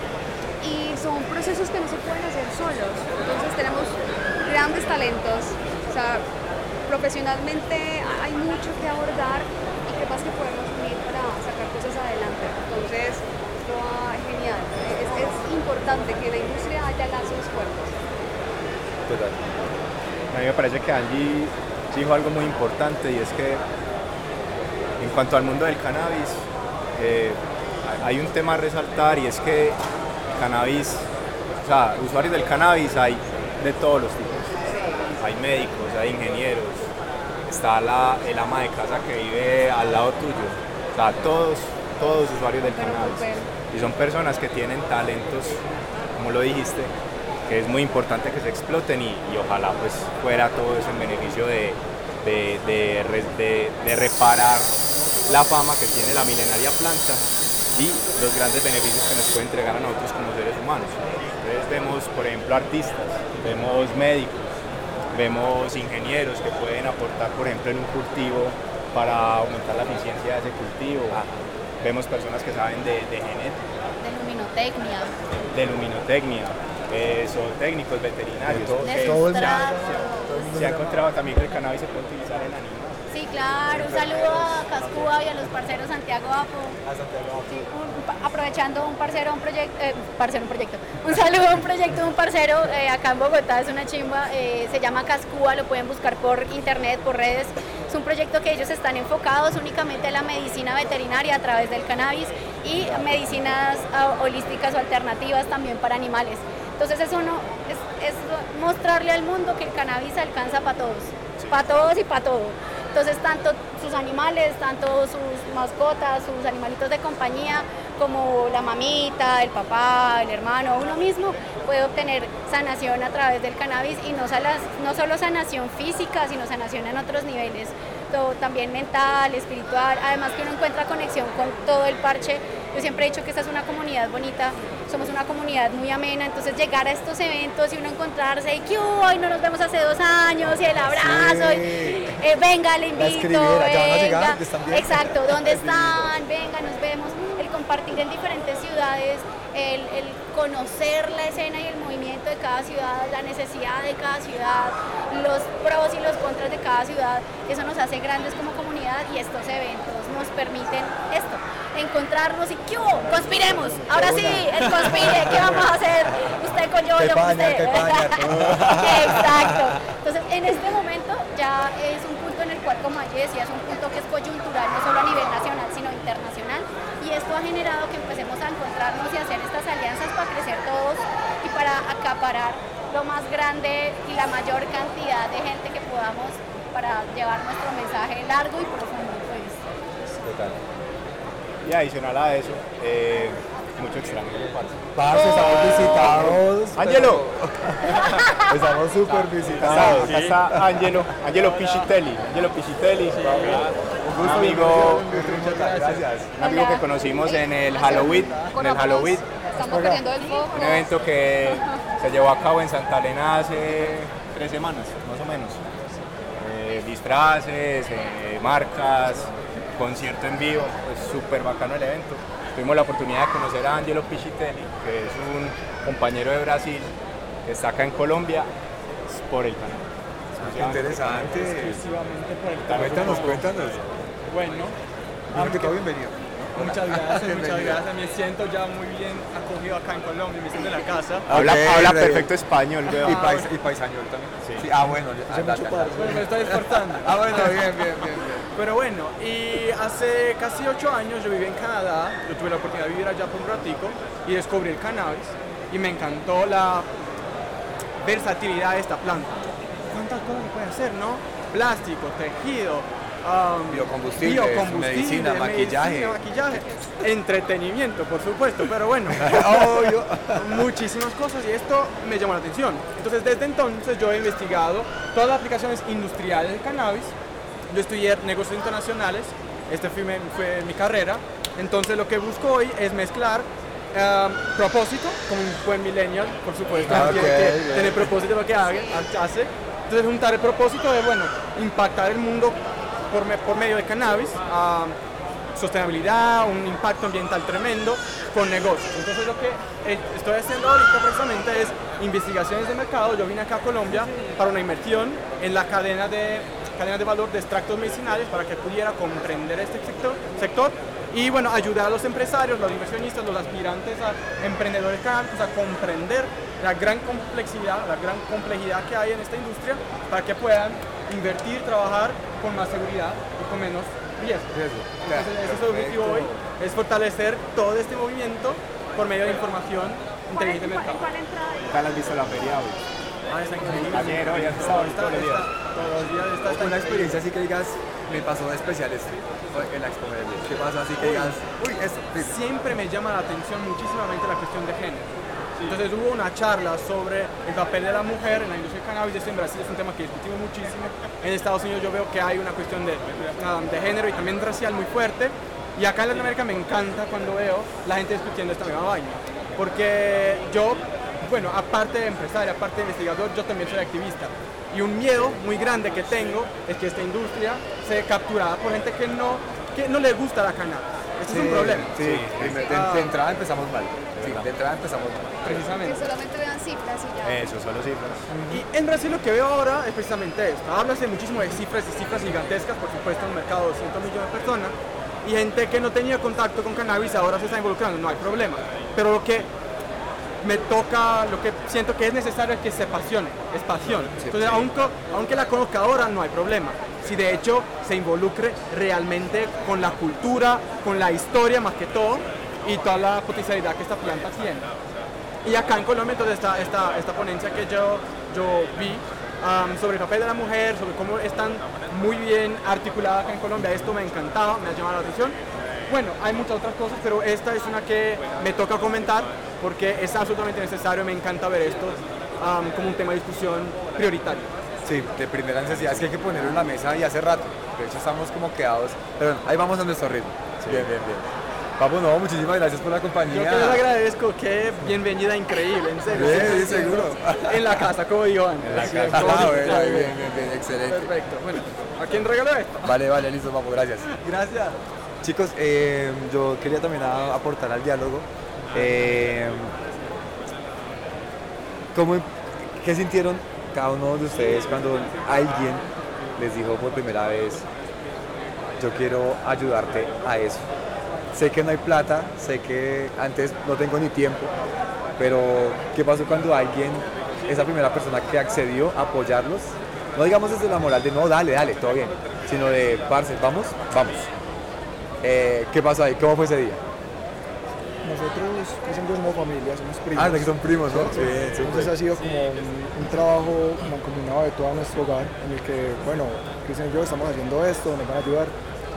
y son procesos que no se pueden hacer solos. Entonces tenemos grandes talentos, o sea, profesionalmente hay mucho que abordar y que más que podemos unir para sacar cosas adelante. Entonces, va genial. Es, es importante que la industria haya lazos fuertes. Total. A mí me parece que Angie dijo algo muy importante y es que en cuanto al mundo del cannabis, eh, hay un tema a resaltar y es que cannabis, o sea, usuarios del cannabis hay de todos los tipos. Hay médicos, hay ingenieros, está la, el ama de casa que vive al lado tuyo. O sea, todos, todos usuarios del cannabis. Y son personas que tienen talentos, como lo dijiste, que es muy importante que se exploten y, ojalá pues fuera todo eso en beneficio de, de- de reparar la fama que tiene la milenaria planta y los grandes beneficios que nos puede entregar a nosotros como seres humanos. Entonces vemos, por ejemplo, artistas, vemos médicos, vemos ingenieros que pueden aportar, por ejemplo, en un cultivo para aumentar la eficiencia de ese cultivo. Vemos personas que saben de, de genética, De luminotecnia. de luminotecnia, eh, son técnicos veterinarios. Sustrato. se ha encontrado también que el cannabis se puede utilizar en animales. Sí, claro, un saludo a Cascúa y a los parceros Santiago Apo. Sí, un- aprovechando un parcero, un proyecto, eh, parcero, un proyecto. Un saludo a un proyecto de un parcero eh, acá en Bogotá, es una chimba, eh, se llama Cascúa, lo pueden buscar por internet, por redes. Es un proyecto que ellos están enfocados únicamente en la medicina veterinaria a través del cannabis y medicinas ah, holísticas o alternativas también para animales. Entonces es uno, es, es mostrarle al mundo que el cannabis alcanza para todos, para todos y para todo. Entonces tanto sus animales, tanto sus mascotas, sus animalitos de compañía, como la mamita, el papá, el hermano, uno mismo puede obtener sanación a través del cannabis y no, solo sanación física, sino sanación en otros niveles, todo, también mental, espiritual, además que uno encuentra conexión con todo el parche. Yo siempre he dicho que esta es una comunidad bonita, somos una comunidad muy amena, entonces llegar a estos eventos y uno encontrarse y que hoy no nos vemos hace dos años y el abrazo, y, eh, venga, le invito, escribiera, ya van a llegar, venga. ¿dónde están viendo? Exacto, ¿dónde están? Venga, nos vemos. El compartir en diferentes ciudades, el, el conocer la escena y el movimiento de cada ciudad, la necesidad de cada ciudad, los pros y los contras de cada ciudad, eso nos hace grandes como comunidad y estos eventos nos permiten esto, encontrarnos y ¿qué hubo? Conspiremos, ahora sí, el conspire, ¿qué vamos a hacer? Usted con yo, yo con usted. Exacto. Entonces, en este momento ya es un punto en el cual, como allí decía, es un punto que es coyuntural, no solo a nivel nacional, sino internacional. Y esto ha generado que empecemos a encontrarnos y hacer estas alianzas para crecer todos y para acaparar lo más grande y la mayor cantidad de gente que podamos para llevar nuestro mensaje largo y profundo. Y adicional a eso, eh, mucho extranjero, parce. Parce, estamos visitados. Ángelo. Estamos súper visitados. está, acá está Angelo, Angelo Pichitelli, Angelo Pichitelli, un gusto, amigo, gracias. un amigo que conocimos en el Halloween, en el Halloween, Estamos perdiendo el foco. un evento que se llevó a cabo en Santa Elena hace tres semanas, más o menos. disfraces, eh, marcas, concierto en vivo, pues súper bacano el evento. Tuvimos la oportunidad de conocer a Angelo Pichitelli, que es un compañero de Brasil que está acá en Colombia por el canal. Qué interesante. Exclusivamente por el canal. Cuéntanos, cuéntanos. Bueno, Primero que todo, bienvenido. muchas gracias, muchas gracias. Me siento ya muy bien acogido acá en Colombia, me siento en la casa. Habla, perfecto español, weón. Y, pais, y paisañol también. Sí. Ah, bueno. anda, anda. Bueno, me estoy esforzando. Ah, bueno, bien, bien, bien. bien. Pero bueno, y hace casi ocho años yo viví en Canadá, yo tuve la oportunidad de vivir allá por un ratico y descubrí el cannabis y me encantó la versatilidad de esta planta. ¿Cuántas cosas se puede hacer, no? Plástico, tejido, um, Biocombustibles, biocombustible, medicina, maquillaje. entretenimiento, por supuesto, pero bueno, Obvio. muchísimas cosas y esto me llamó la atención. Entonces desde entonces yo he investigado todas las aplicaciones industriales del cannabis. Yo estudié negocios internacionales, este fue mi, fue mi carrera. Entonces lo que busco hoy es mezclar um, propósito, como un buen millennial, por supuesto, Ah, tiene ok, que bien. tener propósito lo que haga, hace. Entonces juntar el propósito de, bueno, impactar el mundo por, me- por medio de cannabis, um, sostenibilidad, un impacto ambiental tremendo con negocios. Entonces lo que eh, estoy haciendo ahorita precisamente es investigaciones de mercado. Yo vine acá a Colombia para una inversión en la cadena de, cadena de valor de extractos medicinales para que pudiera comprender este sector, sector y bueno, ayudar a los empresarios, los inversionistas, los aspirantes a emprendedores canábicos a comprender la gran complejidad, la gran complejidad que hay en esta industria para que puedan invertir, trabajar con más seguridad y con menos riesgo. Entonces, ese es el objetivo hoy, es fortalecer todo este movimiento por medio de información inteligente mercado. ¿Qué tal has visto la feria hoy? Ah, está increíble. Ayer, hoy, estado Está- todos los días. Todos los días está, está Una experiencia así que digas, me pasó de especial esto en la Expo. ¿Qué pasa así que digas, uy, esto? Siempre me llama la atención muchísimamente la cuestión de género. Entonces hubo una charla sobre el papel de la mujer en la industria del cannabis. Esto en Brasil es un tema que discutimos muchísimo. En Estados Unidos yo veo que hay una cuestión de, de género y también racial muy fuerte. Y acá en Latinoamérica me encanta cuando veo la gente discutiendo esta misma vaina. Porque yo, bueno, aparte de empresario, aparte de investigador, yo también soy activista. Y un miedo muy grande que tengo es que esta industria sea capturada por gente que no, que no le gusta la cannabis. Ese es un problema. Sí, primer- de, Ah. de entrada empezamos mal. Sí, de entrada empezamos mal. Precisamente. Que solamente vean cifras y ya. Eso, solo cifras. Y en Brasil lo que veo ahora es precisamente esto. Háblase muchísimo de cifras y cifras gigantescas, por supuesto, en un mercado de 200 millones de personas. Y gente que no tenía contacto con cannabis ahora se está involucrando, no hay problema. Pero lo que me toca, lo que siento que es necesario es que se apasione, es pasión. Entonces, aunque, aunque la conozca ahora, no hay problema. Si de hecho se involucre realmente con la cultura, con la historia más que todo, y toda la potencialidad que esta planta tiene. Y acá en Colombia entonces está esta, esta ponencia que yo, yo vi am, sobre el papel de la mujer, sobre cómo están muy bien articuladas acá en Colombia. Esto me encantaba, me ha llamado la atención. Bueno, hay muchas otras cosas, pero esta es una que me toca comentar porque es absolutamente necesario, me encanta ver esto como un tema de discusión prioritario. Sí, de primera necesidad. Es que hay que ponerlo en la mesa y hace rato. De hecho, estamos como quedados. Pero bueno, ahí vamos a nuestro ritmo. Bien, bien, bien. Papu, no, muchísimas gracias por la Yo compañía. que les agradezco, qué bienvenida increíble, en serio. Bien, sí, seguro. En la casa, como digo antes. En la Sí, casa. como Ah, bueno, bien, bien, bien, excelente. Perfecto. Bueno, ¿a quién regaló esto? Vale, vale, listo, papu, gracias. Gracias. Chicos, eh, yo quería también a- aportar al diálogo. eh, ¿cómo- ¿Qué sintieron cada uno de ustedes cuando alguien les dijo por primera vez, yo quiero ayudarte a eso? Sé que no hay plata, sé que antes no tengo ni tiempo, pero ¿qué pasó cuando alguien, esa primera persona que accedió a apoyarlos, no digamos desde la moral de no, dale, dale, todo bien, sino de, parce, vamos, vamos. Eh, ¿Qué pasó ahí? ¿Cómo fue ese día? Nosotros somos familia, somos primos. Ah, que son primos, ¿no? Sí, súper. Entonces ha sido como un, un trabajo mancomunado de todo nuestro hogar, en el que, bueno, Cristian y yo estamos haciendo esto, nos van a ayudar.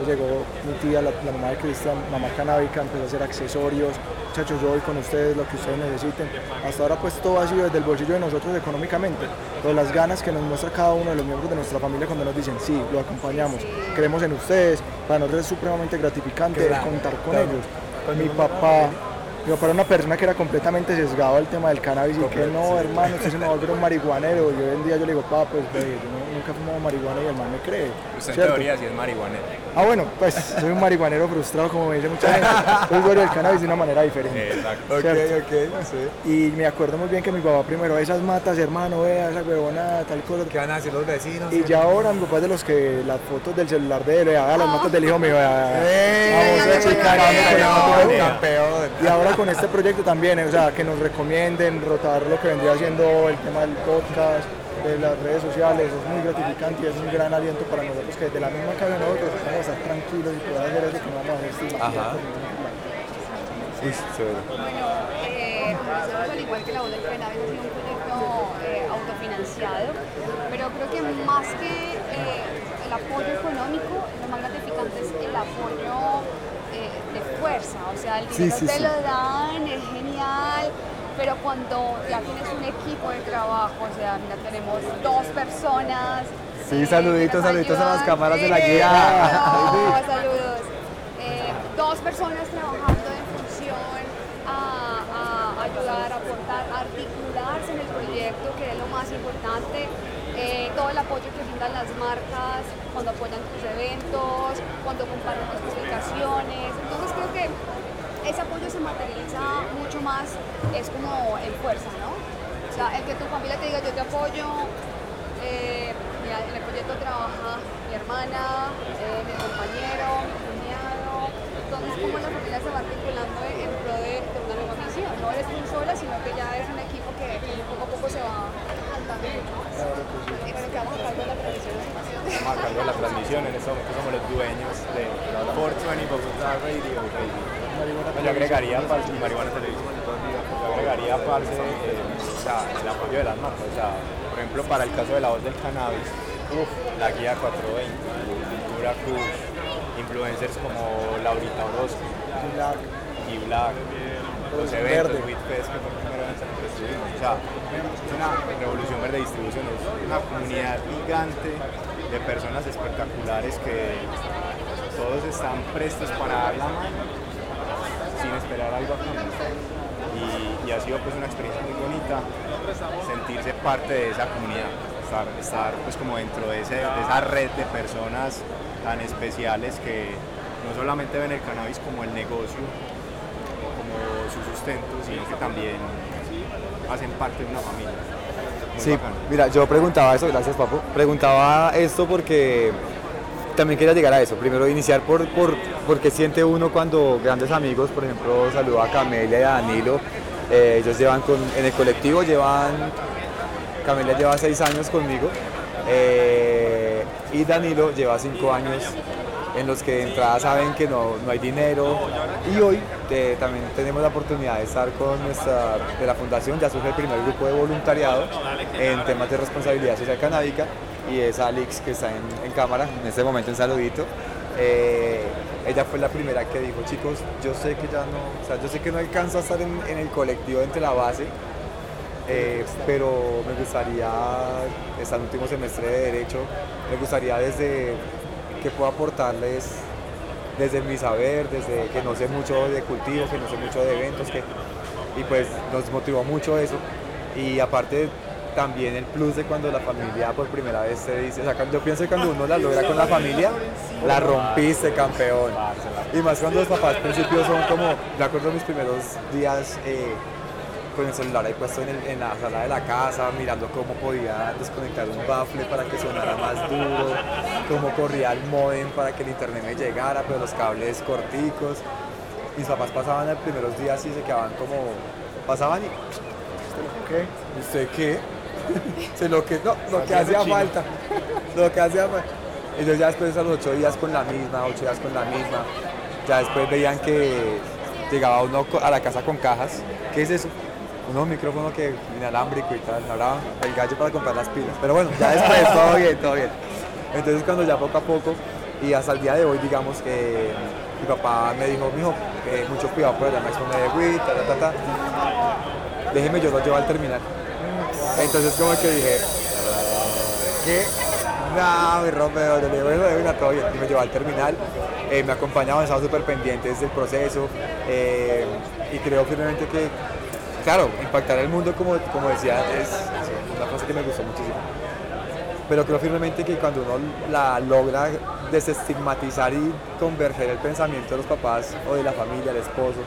Llegó mi tía, la, la mamá de Cristian, mamá canábica, empezó a hacer accesorios. Muchachos, yo voy con ustedes, lo que ustedes necesiten. Hasta ahora pues todo ha sido desde el bolsillo de nosotros económicamente, pero las ganas que nos muestra cada uno de los miembros de nuestra familia cuando nos dicen, sí, lo acompañamos, creemos en ustedes, para nosotros es supremamente gratificante Claro, contar con claro. ellos. Mi papá, papá era una persona que era completamente sesgado al tema del cannabis y que no, hermano, usted se me va a volver un marihuanero. Y hoy en día yo le digo, papá, pues yo no nunca he fumado marihuana y el man me cree. Usted en teoría sí es marihuanero. Ah, bueno, pues soy un marihuanero frustrado, como me dice mucha gente. Soy usuario del cannabis de una manera diferente. Exacto. Ok, ¿cierto? ok, sí. Y me acuerdo muy bien que mi papá primero, esas matas, hermano, vea esa huevonada, tal cosa. ¿Qué van a decir los vecinos? Y ya ahora mi papá es de los que las fotos del celular de él, vea, las matas del hijo mío, vea, vamos a Campeón. Y ahora con este proyecto también, eh, o sea, que nos recomienden rotar lo que vendría siendo el tema del podcast, de las redes sociales, es muy gratificante y es un gran aliento para nosotros que de la misma casa nosotros vamos a estar tranquilos y poder hacer eso que no vamos a hacer estigmatizados Ajá. Uy, chévere. Bueno, eh, nosotros al igual que la voz del ha sido un proyecto eh, autofinanciado, pero creo que más que eh, el apoyo económico, lo más gratificante es el apoyo eh, de fuerza, o sea, el Sí, dinero sí, te sí. lo dan, es genial, pero cuando ya tienes un equipo de trabajo, o sea, mira, tenemos dos personas. Sí, eh, saluditos, saluditos a las cámaras de la guía. no, saludos. Eh, dos personas trabajando en función a, a ayudar, a aportar, a articularse en el proyecto, que es lo más importante. Eh, todo el apoyo que brindan las marcas cuando apoyan tus eventos, cuando comparten tus publicaciones. Entonces creo que ese apoyo se materializa mucho más, es como en fuerza, ¿no? O sea, el que tu familia te diga yo te apoyo, eh, mira, en el proyecto trabaja mi hermana, eh, mi compañero, mi cuñado. Entonces, como la familia se va articulando en pro de, de una nueva misión. No eres tú sola, sino que ya es un equipo que poco a poco se va juntando mucho más. Y bueno, que vamos a cargo de la a cargo de la transmisión, en este momento somos los dueños de 420 Bogotá Radio. Radio. Yo agregaría parce, Marihuana Televisión. Yo agregaría parce, eh, o sea, el apoyo de las marcas. O sea, por ejemplo, para el caso de la voz del cannabis, uf, la guía 420, Cultura Cruz, influencers como Laurita Orozco y Black, los eventos, Verde. Witfest, que fue el primer evento en el que estuvimos. O sea, es una revolución verde de distribución, es una comunidad gigante de personas espectaculares que todos están prestos para dar la mano sin esperar algo a cambio. Y, y ha sido pues una experiencia muy bonita sentirse parte de esa comunidad, estar, estar pues como dentro de, ese- de esa red de personas tan especiales que no solamente ven el cannabis como el negocio, como su sustento, sino que también hacen parte de una familia. Muy Sí, bacano. mira, yo preguntaba eso, gracias Papo. Preguntaba esto porque también quería llegar a eso. Primero iniciar por, por, por qué siente uno cuando grandes amigos, por ejemplo, saludo a Camelia y a Danilo, eh, ellos llevan con, en el colectivo, llevan, Camelia lleva seis años conmigo eh, y Danilo lleva cinco años en los que de entrada saben que no, no hay dinero y hoy eh, también tenemos la oportunidad de estar con nuestra, de la fundación, ya surge el primer grupo de voluntariado en temas de responsabilidad social canábica y es Alex que está en, en cámara, en este momento en saludito. Eh, ella fue la primera que dijo, chicos, yo sé que ya no, o sea, yo sé que no alcanzo a estar en, el colectivo entre la base, eh, pero me gustaría, está en último semestre de Derecho, me gustaría desde que puedo aportarles desde mi saber, desde que no sé mucho de cultivo, que no sé mucho de eventos, que, y pues nos motivó mucho eso. Y aparte también el plus de cuando la familia por primera vez te dice, o sea, cuando- yo pienso que cuando uno la logra con la familia, la rompiste campeón. Y más cuando los papás al principio son como, me acuerdo mis primeros días eh, con el celular ahí puesto en, el- en la sala de la casa, mirando cómo podía desconectar un bafle para que sonara más duro, cómo corría el modem para que el internet me llegara, pero los cables corticos. Mis papás pasaban los primeros días y se quedaban como, pasaban y, ¿qué? ¿y usted qué? Se lo que, no, lo que hacía falta, lo que hacía falta. Entonces ya después a los ocho días con la misma, ocho días con la misma, ya después veían que llegaba uno a la casa con cajas. ¿Qué es eso? Unos micrófonos que inalámbrico y tal, ahora el gallo para comprar las pilas. Pero bueno, ya después todo bien, todo bien. Entonces cuando ya poco a poco y hasta el día de hoy digamos que mi papá me dijo, mijo, eh, mucho cuidado por allá me expone de weed, ta, ta, ta, ta. Déjeme yo lo llevo al terminal. Entonces como que dije, ¿qué? No, mi Romeo, le digo, bueno, una, bien. Y me llevó al terminal, eh, me acompañaban, estaba súper pendientes del proceso eh, y creo firmemente que, claro, impactar el mundo, como, como decía, es una cosa que me gustó muchísimo. pero creo firmemente que cuando uno la logra desestigmatizar y converger el pensamiento de los papás o de la familia, el esposo,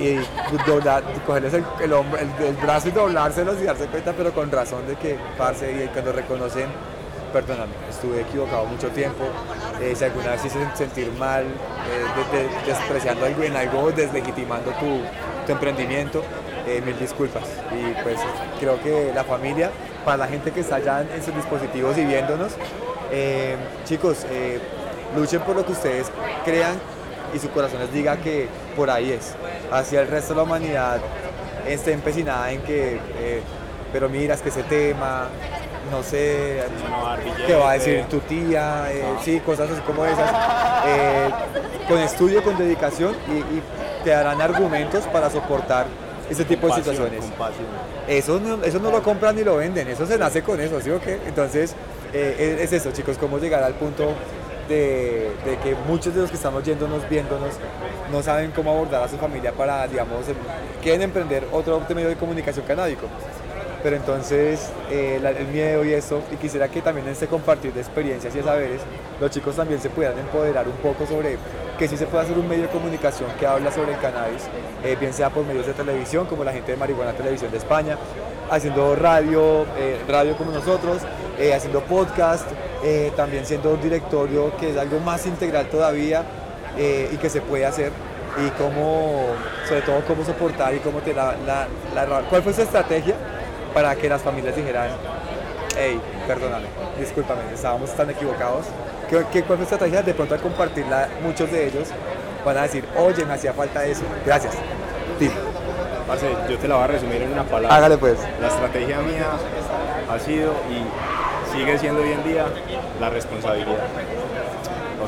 y doblar, cogerles el, el, el- brazo y doblárselos y darse cuenta, pero con razón de que, parce, y cuando reconocen, perdóname, estuve equivocado mucho tiempo, eh, si alguna vez hice sentir mal, eh, de- de- despreciando algo en algo, deslegitimando tu, emprendimiento, eh, mil disculpas. Y pues creo que la familia, para la gente que está allá en, sus dispositivos y viéndonos, chicos, luchen por lo que ustedes crean y su corazón les diga que por ahí es. Hacia el resto de la humanidad esté empecinada en que, eh, pero mira, es que ese tema, no sé, qué va a decir tu tía, eh, sí, cosas así como esas. Eh, con estudio, con dedicación y, y te darán argumentos para soportar ese tipo de situaciones. Eso no, eso no lo compran ni lo venden, eso se nace con eso, ¿sí o qué? Entonces, eh, es, es eso, chicos, cómo llegar al punto de, que muchos de los que estamos yéndonos, viéndonos, no saben cómo abordar a su familia para, digamos, em- quieren emprender otro medio de comunicación canábico. Pero entonces, eh, el miedo y eso, y quisiera que también en este compartir de experiencias y de saberes, los chicos también se pudieran empoderar un poco sobre que sí se puede hacer un medio de comunicación que habla sobre el cannabis, eh, bien sea por medios de televisión, como la gente de Marihuana Televisión de España, haciendo radio, eh, radio como nosotros, haciendo podcast, eh, también siendo un directorio que es algo más integral todavía eh, y que se puede hacer y cómo, sobre todo cómo soportar y cómo te la, la, la- ¿Cuál fue su estrategia para que las familias dijeran, hey, perdóname, discúlpame, estábamos tan equivocados? ¿Qué, qué, ¿Cuál fue su estrategia? De pronto al compartirla, muchos de ellos van a decir, oye, me hacía falta eso. Gracias. Tim. Parce, yo te la voy a resumir en una palabra. Hágale, pues. La estrategia mía ha sido y sigue siendo hoy en día la responsabilidad.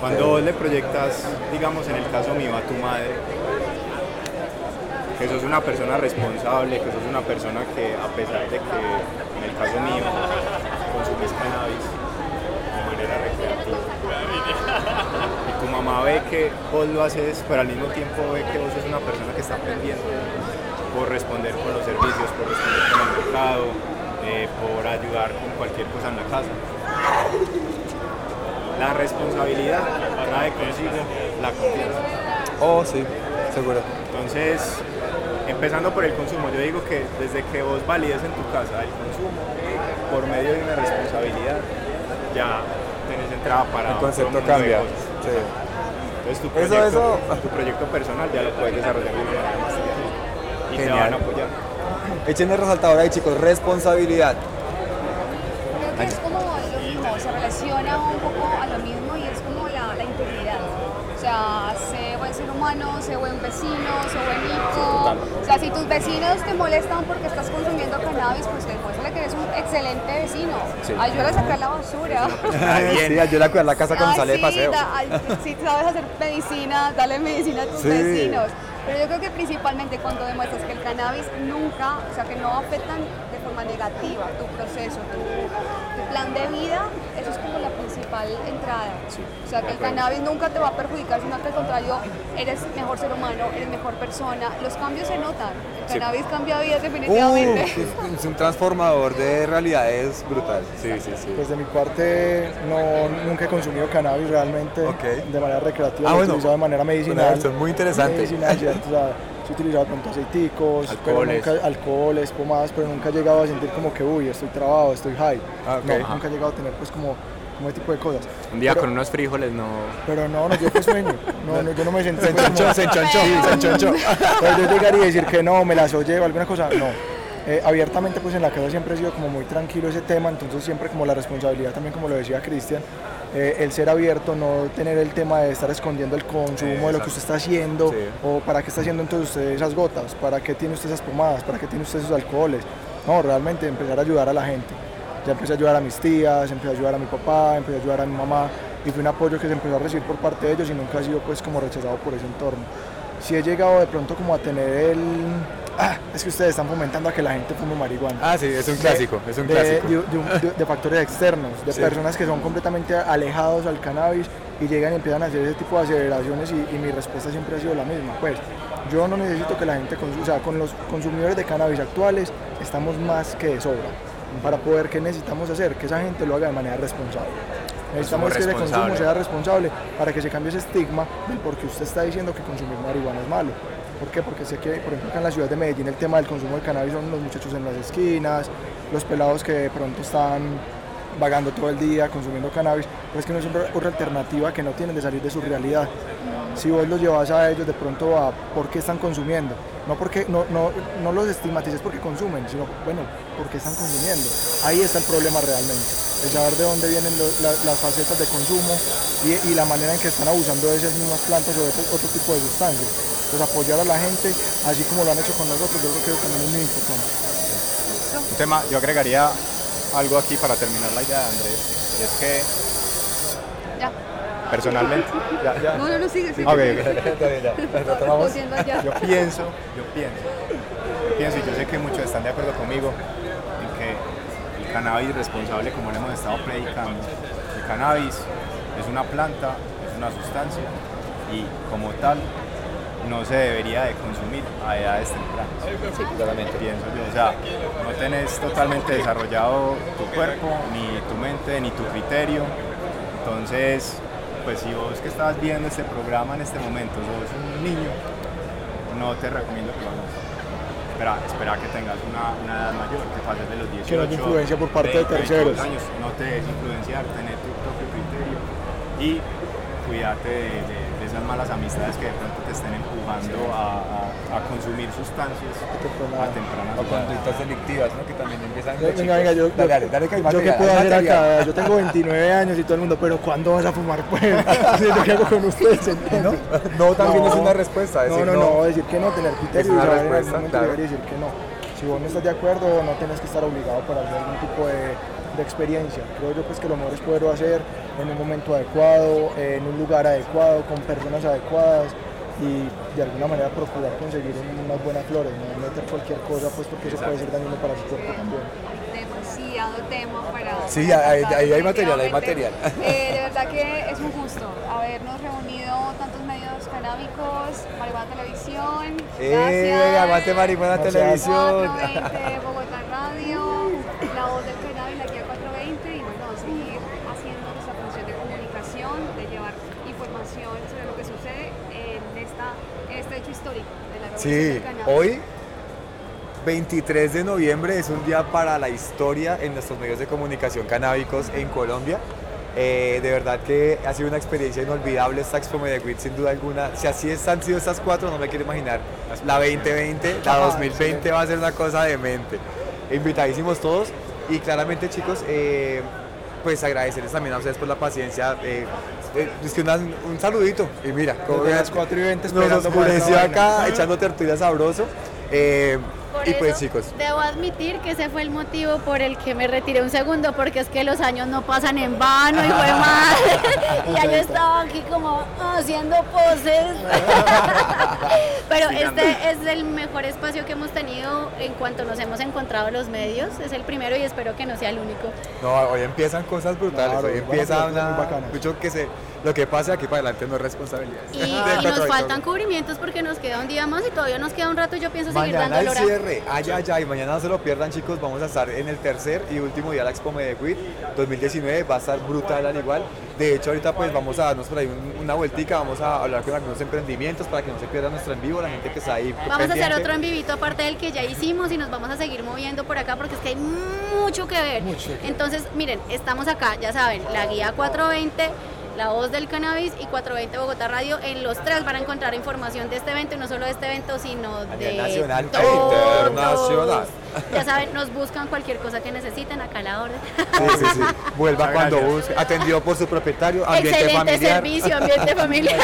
Cuando vos le proyectas, digamos en el caso mío, a tu madre, que sos una persona responsable, que sos una persona que a pesar de que en el caso mío consumís cannabis de manera recreativa y tu mamá ve que vos lo haces, pero al mismo tiempo ve que vos sos una persona que está aprendiendo por responder con los servicios, por responder con el mercado, eh, por ayudar con cualquier cosa en la casa. La responsabilidad trae consigo la confianza. Oh, sí, seguro. Entonces, empezando por el consumo, yo digo que desde que vos valides en tu casa el consumo por medio de una responsabilidad, ya tenés entrada para El concepto cambia. Sí. Entonces tu Eso- proyecto, eso- tu proyecto personal ya lo puedes desarrollar de una manera más y te Genial. van a apoyar. Échenle resaltador ahí, chicos, responsabilidad. Creo que es como lo mismo, se relaciona un poco a lo mismo y es como la, la integridad. O sea, sé buen ser humano, sé buen vecino, sé buen hijo. O sea, si tus vecinos te molestan porque estás consumiendo cannabis, pues demuéstrale que eres un excelente vecino. Sí. Ayúdale a sacar la basura. sí, ayuda a cuidar la casa cuando sale de sí, paseo. da- ay, si sabes hacer medicina, dale medicina a tus Sí. vecinos. Pero yo creo que principalmente cuando demuestras que el cannabis nunca, o sea, que no afectan de forma negativa tu proceso, tu, tu plan de vida, eso es como la principal entrada. o sea, que el cannabis nunca te va a perjudicar, sino que al contrario, eres mejor ser humano, eres mejor persona. Los cambios se notan. El Sí. cannabis cambia vidas Uh, definitivamente. es, es un transformador de realidades brutal. Sí, sí, sí. Pues de mi parte no, nunca he consumido cannabis realmente de manera recreativa, Ah, bueno. utilizado de manera medicinal. Una versión muy interesante. Medicinal, ¿cierto? O sea, sí he utilizado pronto aceiticos, Alcoholes. nunca, alcoholes, pomadas, pero nunca he llegado a sentir como que, uy, estoy trabado, estoy high. Ah, ok. No, nunca he llegado a tener pues como, como ese tipo de cosas. Un día Pero- con unos frijoles no. Pero no, no dio pues sueño. No, no, yo no me sentí. Se enchonchó, se enchonchó, Sí, se enchonchó. Pero yo llegar y decir que no, me la soy o alguna cosa, no. Eh, abiertamente pues en la casa siempre he sido como muy tranquilo ese tema, entonces siempre como la responsabilidad también como lo decía Cristian, eh, el ser abierto, no tener el tema de estar escondiendo el consumo de lo que usted está haciendo Sí. o para qué está haciendo entonces usted esas gotas, para qué tiene usted esas pomadas, para qué tiene usted esos alcoholes. No, realmente empezar a ayudar a la gente. Ya empecé a ayudar a mis tías, empecé a ayudar a mi papá, empecé a ayudar a mi mamá y fue un apoyo que se empezó a recibir por parte de ellos y nunca ha sido pues como rechazado por ese entorno. Si he llegado de pronto como a tener el... Ah, es que ustedes están fomentando a que la gente fume marihuana. Ah, sí, es un De- clásico, es un clásico. De, factores externos, de Sí. personas que son completamente alejados al cannabis y llegan y empiezan a hacer ese tipo de aceleraciones y, y mi respuesta siempre ha sido la misma. Pues yo no necesito que la gente consuma, o sea, con los consumidores de cannabis actuales estamos más que de sobra. Para poder, ¿qué necesitamos hacer? Que esa gente lo haga de manera responsable. Necesitamos que ese consumo sea responsable para que se cambie ese estigma del por qué usted está diciendo que consumir marihuana es malo. ¿Por qué? Porque sé que, por ejemplo, acá en la ciudad de Medellín el tema del consumo de cannabis son los muchachos en las esquinas, los pelados que de pronto están vagando todo el día consumiendo cannabis, pero es que no es otra alternativa que no tienen de salir de su realidad. Si vos los llevas a ellos de pronto a por qué están consumiendo, no porque no, no, no los estigmatices porque consumen, sino bueno, por qué están consumiendo. Ahí está el problema realmente, el saber de dónde vienen lo- la- las facetas de consumo y, y la manera en que están abusando de esas mismas plantas o de otro, tipo de sustancias. Pues apoyar a la gente, así como lo han hecho con nosotros, yo creo que también es muy importante. Un tema, yo agregaría algo aquí para terminar la idea de Andrés, y es que. Personalmente, ya, ya. No, no, no, sigue, sigue. Ok, ok. Retomamos. Cosiendo allá. Yo pienso, yo pienso, yo pienso y yo sé que muchos están de acuerdo conmigo en que el cannabis responsable, como lo hemos estado predicando, el cannabis es una planta, es una sustancia y como tal no se debería de consumir a edades tempranas. Claramente pienso yo, o sea, no tenés totalmente desarrollado tu cuerpo, ni tu mente, ni tu criterio. Entonces, pues si vos que estás viendo este programa en este momento sos un niño, no te recomiendo que lo hagas. Espera, espera que tengas una, una edad mayor, que pases de los 18. Que no haya influencia por parte de 20, terceros. 22 años, no te dejes influenciar, tener tu propio criterio y cuidarte de, de- de esas malas amistades que de pronto te estén empujando a, a- a consumir sustancias a temprana O edad. conductas delictivas, ¿no? Que también empiezan Venga, venga, venga, yo, Dale, dale, dale, que hay yo qué material, puedo hacer acá, yo tengo 29 años y todo el mundo, pero ¿cuándo vas a fumar pues? Que hago con ustedes. No, no, también es una respuesta, No, decir no, no. no, decir que no, tener criterio Es una en respuesta, momento claro. decir que no. Si vos no estás de acuerdo, no tenés que estar obligado para hacer algún tipo de, de experiencia. Creo yo pues que lo mejor es poderlo hacer en un momento adecuado, en un lugar adecuado, con personas adecuadas y de alguna manera procurar conseguir unas buenas flores, no meter cualquier cosa pues porque eso puede ser dañino para su cuerpo también. demasiado tema para. Sí, ahí- hay material, hay material. Eh, de verdad que es un gusto habernos reunido tantos medios canábicos, Marihuana Televisión. ¡Eh! Gracias. Aguante Marihuana Gracias. Televisión. 420, Bogotá Radio, La Voz del Cannabis, la Guía 420 y bueno, seguir haciendo nuestra función de comunicación, de llevar información sobre lo que sucede en, esta, en este hecho histórico de la revolución Sí, hoy 23 de noviembre es un día para la historia en nuestros medios de comunicación canábicos en Colombia. Eh, de verdad que ha sido una experiencia inolvidable esta Expo Medellín sin duda alguna. Si así es- han sido estas cuatro, no me quiero imaginar. La 2020, la 2020 va a ser una cosa demente. Invitadísimos todos y claramente chicos, eh, pues agradecerles también a ustedes por la paciencia. eh, eh, es que una- un saludito y mira, como las 4 y 20 nos esperando esta oscureció acá echando tertulia sabroso. Eh, Por y pues eso, chicos, debo admitir que ese fue el motivo por el que me retiré un segundo, porque es que los años no pasan en vano y fue mal. y ya yo estaba aquí como ah, haciendo poses. Pero este es el mejor espacio que hemos tenido en cuanto nos hemos encontrado los medios. Es el primero y espero que no sea el único. no, hoy empiezan cosas brutales, Claro, hoy empieza una, bacanas. mucho que se, lo que pase aquí para adelante no es responsabilidad. Y, y nos faltan cubrimientos porque nos queda un día más y todavía nos queda un rato. Yo pienso seguir dando el. Cierre, ay, ay, ay, mañana no se lo pierdan chicos, vamos a estar en el tercer y último día de la Expo Medellín 2019, va a estar brutal al igual. De hecho ahorita pues vamos a darnos por ahí un- una vueltica, vamos a hablar con algunos emprendimientos para que no se pierda nuestro en vivo, la gente que está ahí. Vamos a hacer otro en vivito aparte del que ya hicimos y nos vamos a seguir moviendo por acá porque es que hay mucho que ver. Entonces, miren, estamos acá, ya saben, la guía 420, la voz del cannabis y 420 Bogotá Radio. En los tres van a encontrar información de este evento y no solo de este evento, sino de nacional e internacional. Ya saben, nos buscan cualquier cosa que necesiten acá a la orden. Sí, sí, sí. Vuelva Muchas cuando gracias. busque, atendido por su propietario, ambiente Excelente familiar. servicio, ambiente familiar.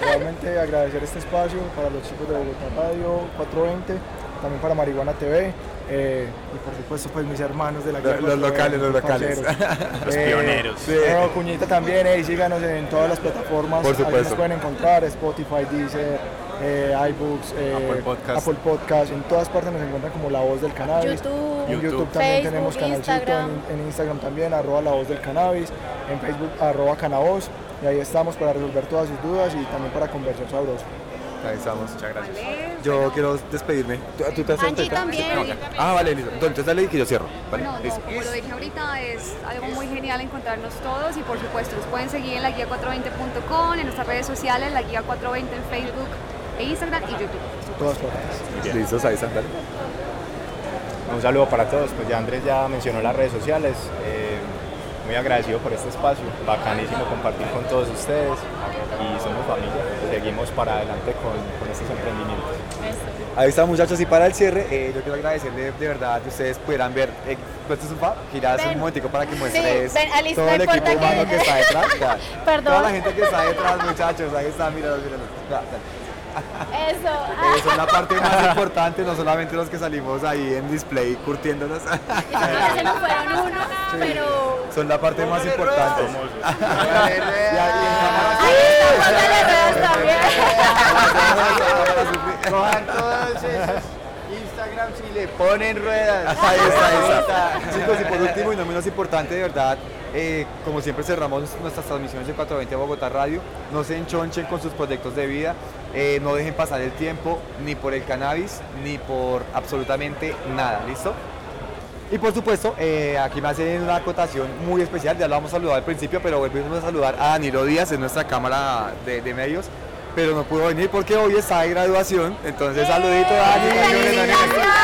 Realmente agradecer este espacio para los chicos de Bogotá Radio 420, también para Marihuana TV eh, y por supuesto pues mis hermanos de la Los- los 420, locales, los locales. Los pioneros. Sí. No, Cuñita también, eh, y síganos en todas las plataformas, Por ahí supuesto. nos pueden encontrar, Spotify, Deezer, eh, iBooks, eh, Apple Podcast. Apple Podcast, en todas partes nos encuentran como La Voz del Cannabis. YouTube, En YouTube, YouTube. también Facebook, tenemos canalcito, Instagram. En, en Instagram también, arroba La Voz del Cannabis, en Facebook, arroba Canavoz, y ahí estamos para resolver todas sus dudas y también para conversar sabroso. Ahí estamos. Muchas gracias. Vale, yo quiero despedirme. ¿Tú, tú te has Angie ahorita? también. No, ok. Ah, vale, listo. Entonces dale que yo cierro. ¿vale? Bueno, no, Listo. como lo dije ahorita, es algo muy genial encontrarnos todos y por supuesto nos pueden seguir en la guía 420.com, en nuestras redes sociales, la guía 420 en Facebook e Instagram y YouTube. Todas partes. Listos, ahí están. Un saludo para todos, pues ya Andrés ya mencionó las redes sociales, eh, muy agradecido por este espacio, bacanísimo compartir con todos ustedes y somos familia, seguimos para adelante con, con estos emprendimientos. Ahí están muchachos y para el cierre eh, yo quiero agradecerle de verdad que ustedes pudieran ver, eh, ¿tú estás un fa? Giras Ven. un momentico para que muestres ven, todo el equipo que- humano que está detrás. Ya. Perdón. Toda la gente que está detrás muchachos, ahí están, míralos, míralos. Ya, ya. Eso. Eh, son la parte más importante, no solamente los que salimos ahí en display curtiéndonos. Ya se nos fueron unos, pero. Son la parte más importante. Ahí está, póngale ruedas también. Cojan todos esos Instagrams y le ponen ruedas. Ahí está, ahí está. Chicos, y por último y no menos importante, de verdad, eh, como siempre cerramos nuestras transmisiones de 420 Bogotá Radio, no se enchonchen con sus proyectos de vida, eh, no dejen pasar el tiempo ni por el cannabis ni por absolutamente nada, ¿listo? Y por supuesto, eh, aquí me hacen una acotación muy especial, ya lo vamos a saludar al principio, pero volvemos a saludar a Danilo Díaz en nuestra cámara de, de medios, pero no pudo venir porque hoy está de graduación, entonces saludito Dani.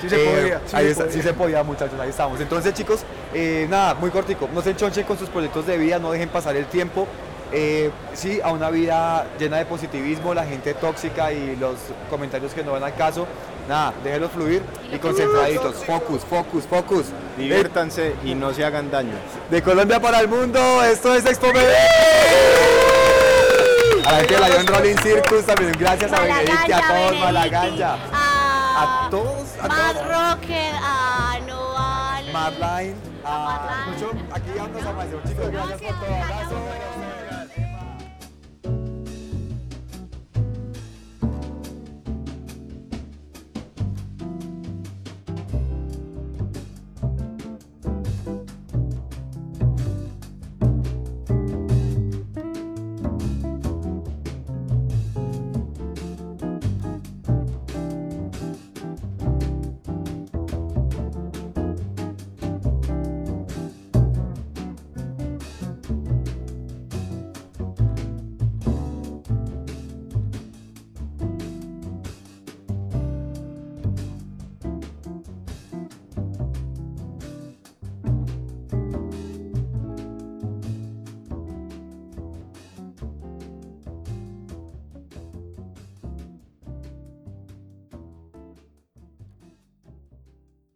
Sí se Eh, podía, sí ahí se está, podía. sí se podía, muchachos, ahí estamos. Entonces, chicos, eh, nada, muy cortico. No se enchonchen con sus proyectos de vida, no dejen pasar el tiempo. Eh, sí, a una vida llena de positivismo, la gente tóxica y los comentarios que no van al caso. Nada, déjenlos fluir y concentraditos. Focus, focus, focus. Diviértanse y no se hagan daño. De Colombia para el mundo, esto es Expo Medellín. La Rolling Circus también, gracias a Benedict y a todos, Malaganja. A todos, a todos. Rocket, a Noal. Madline, a mucho, aquí ya nos amaneció, chicos, gracias por todo. Abrazo.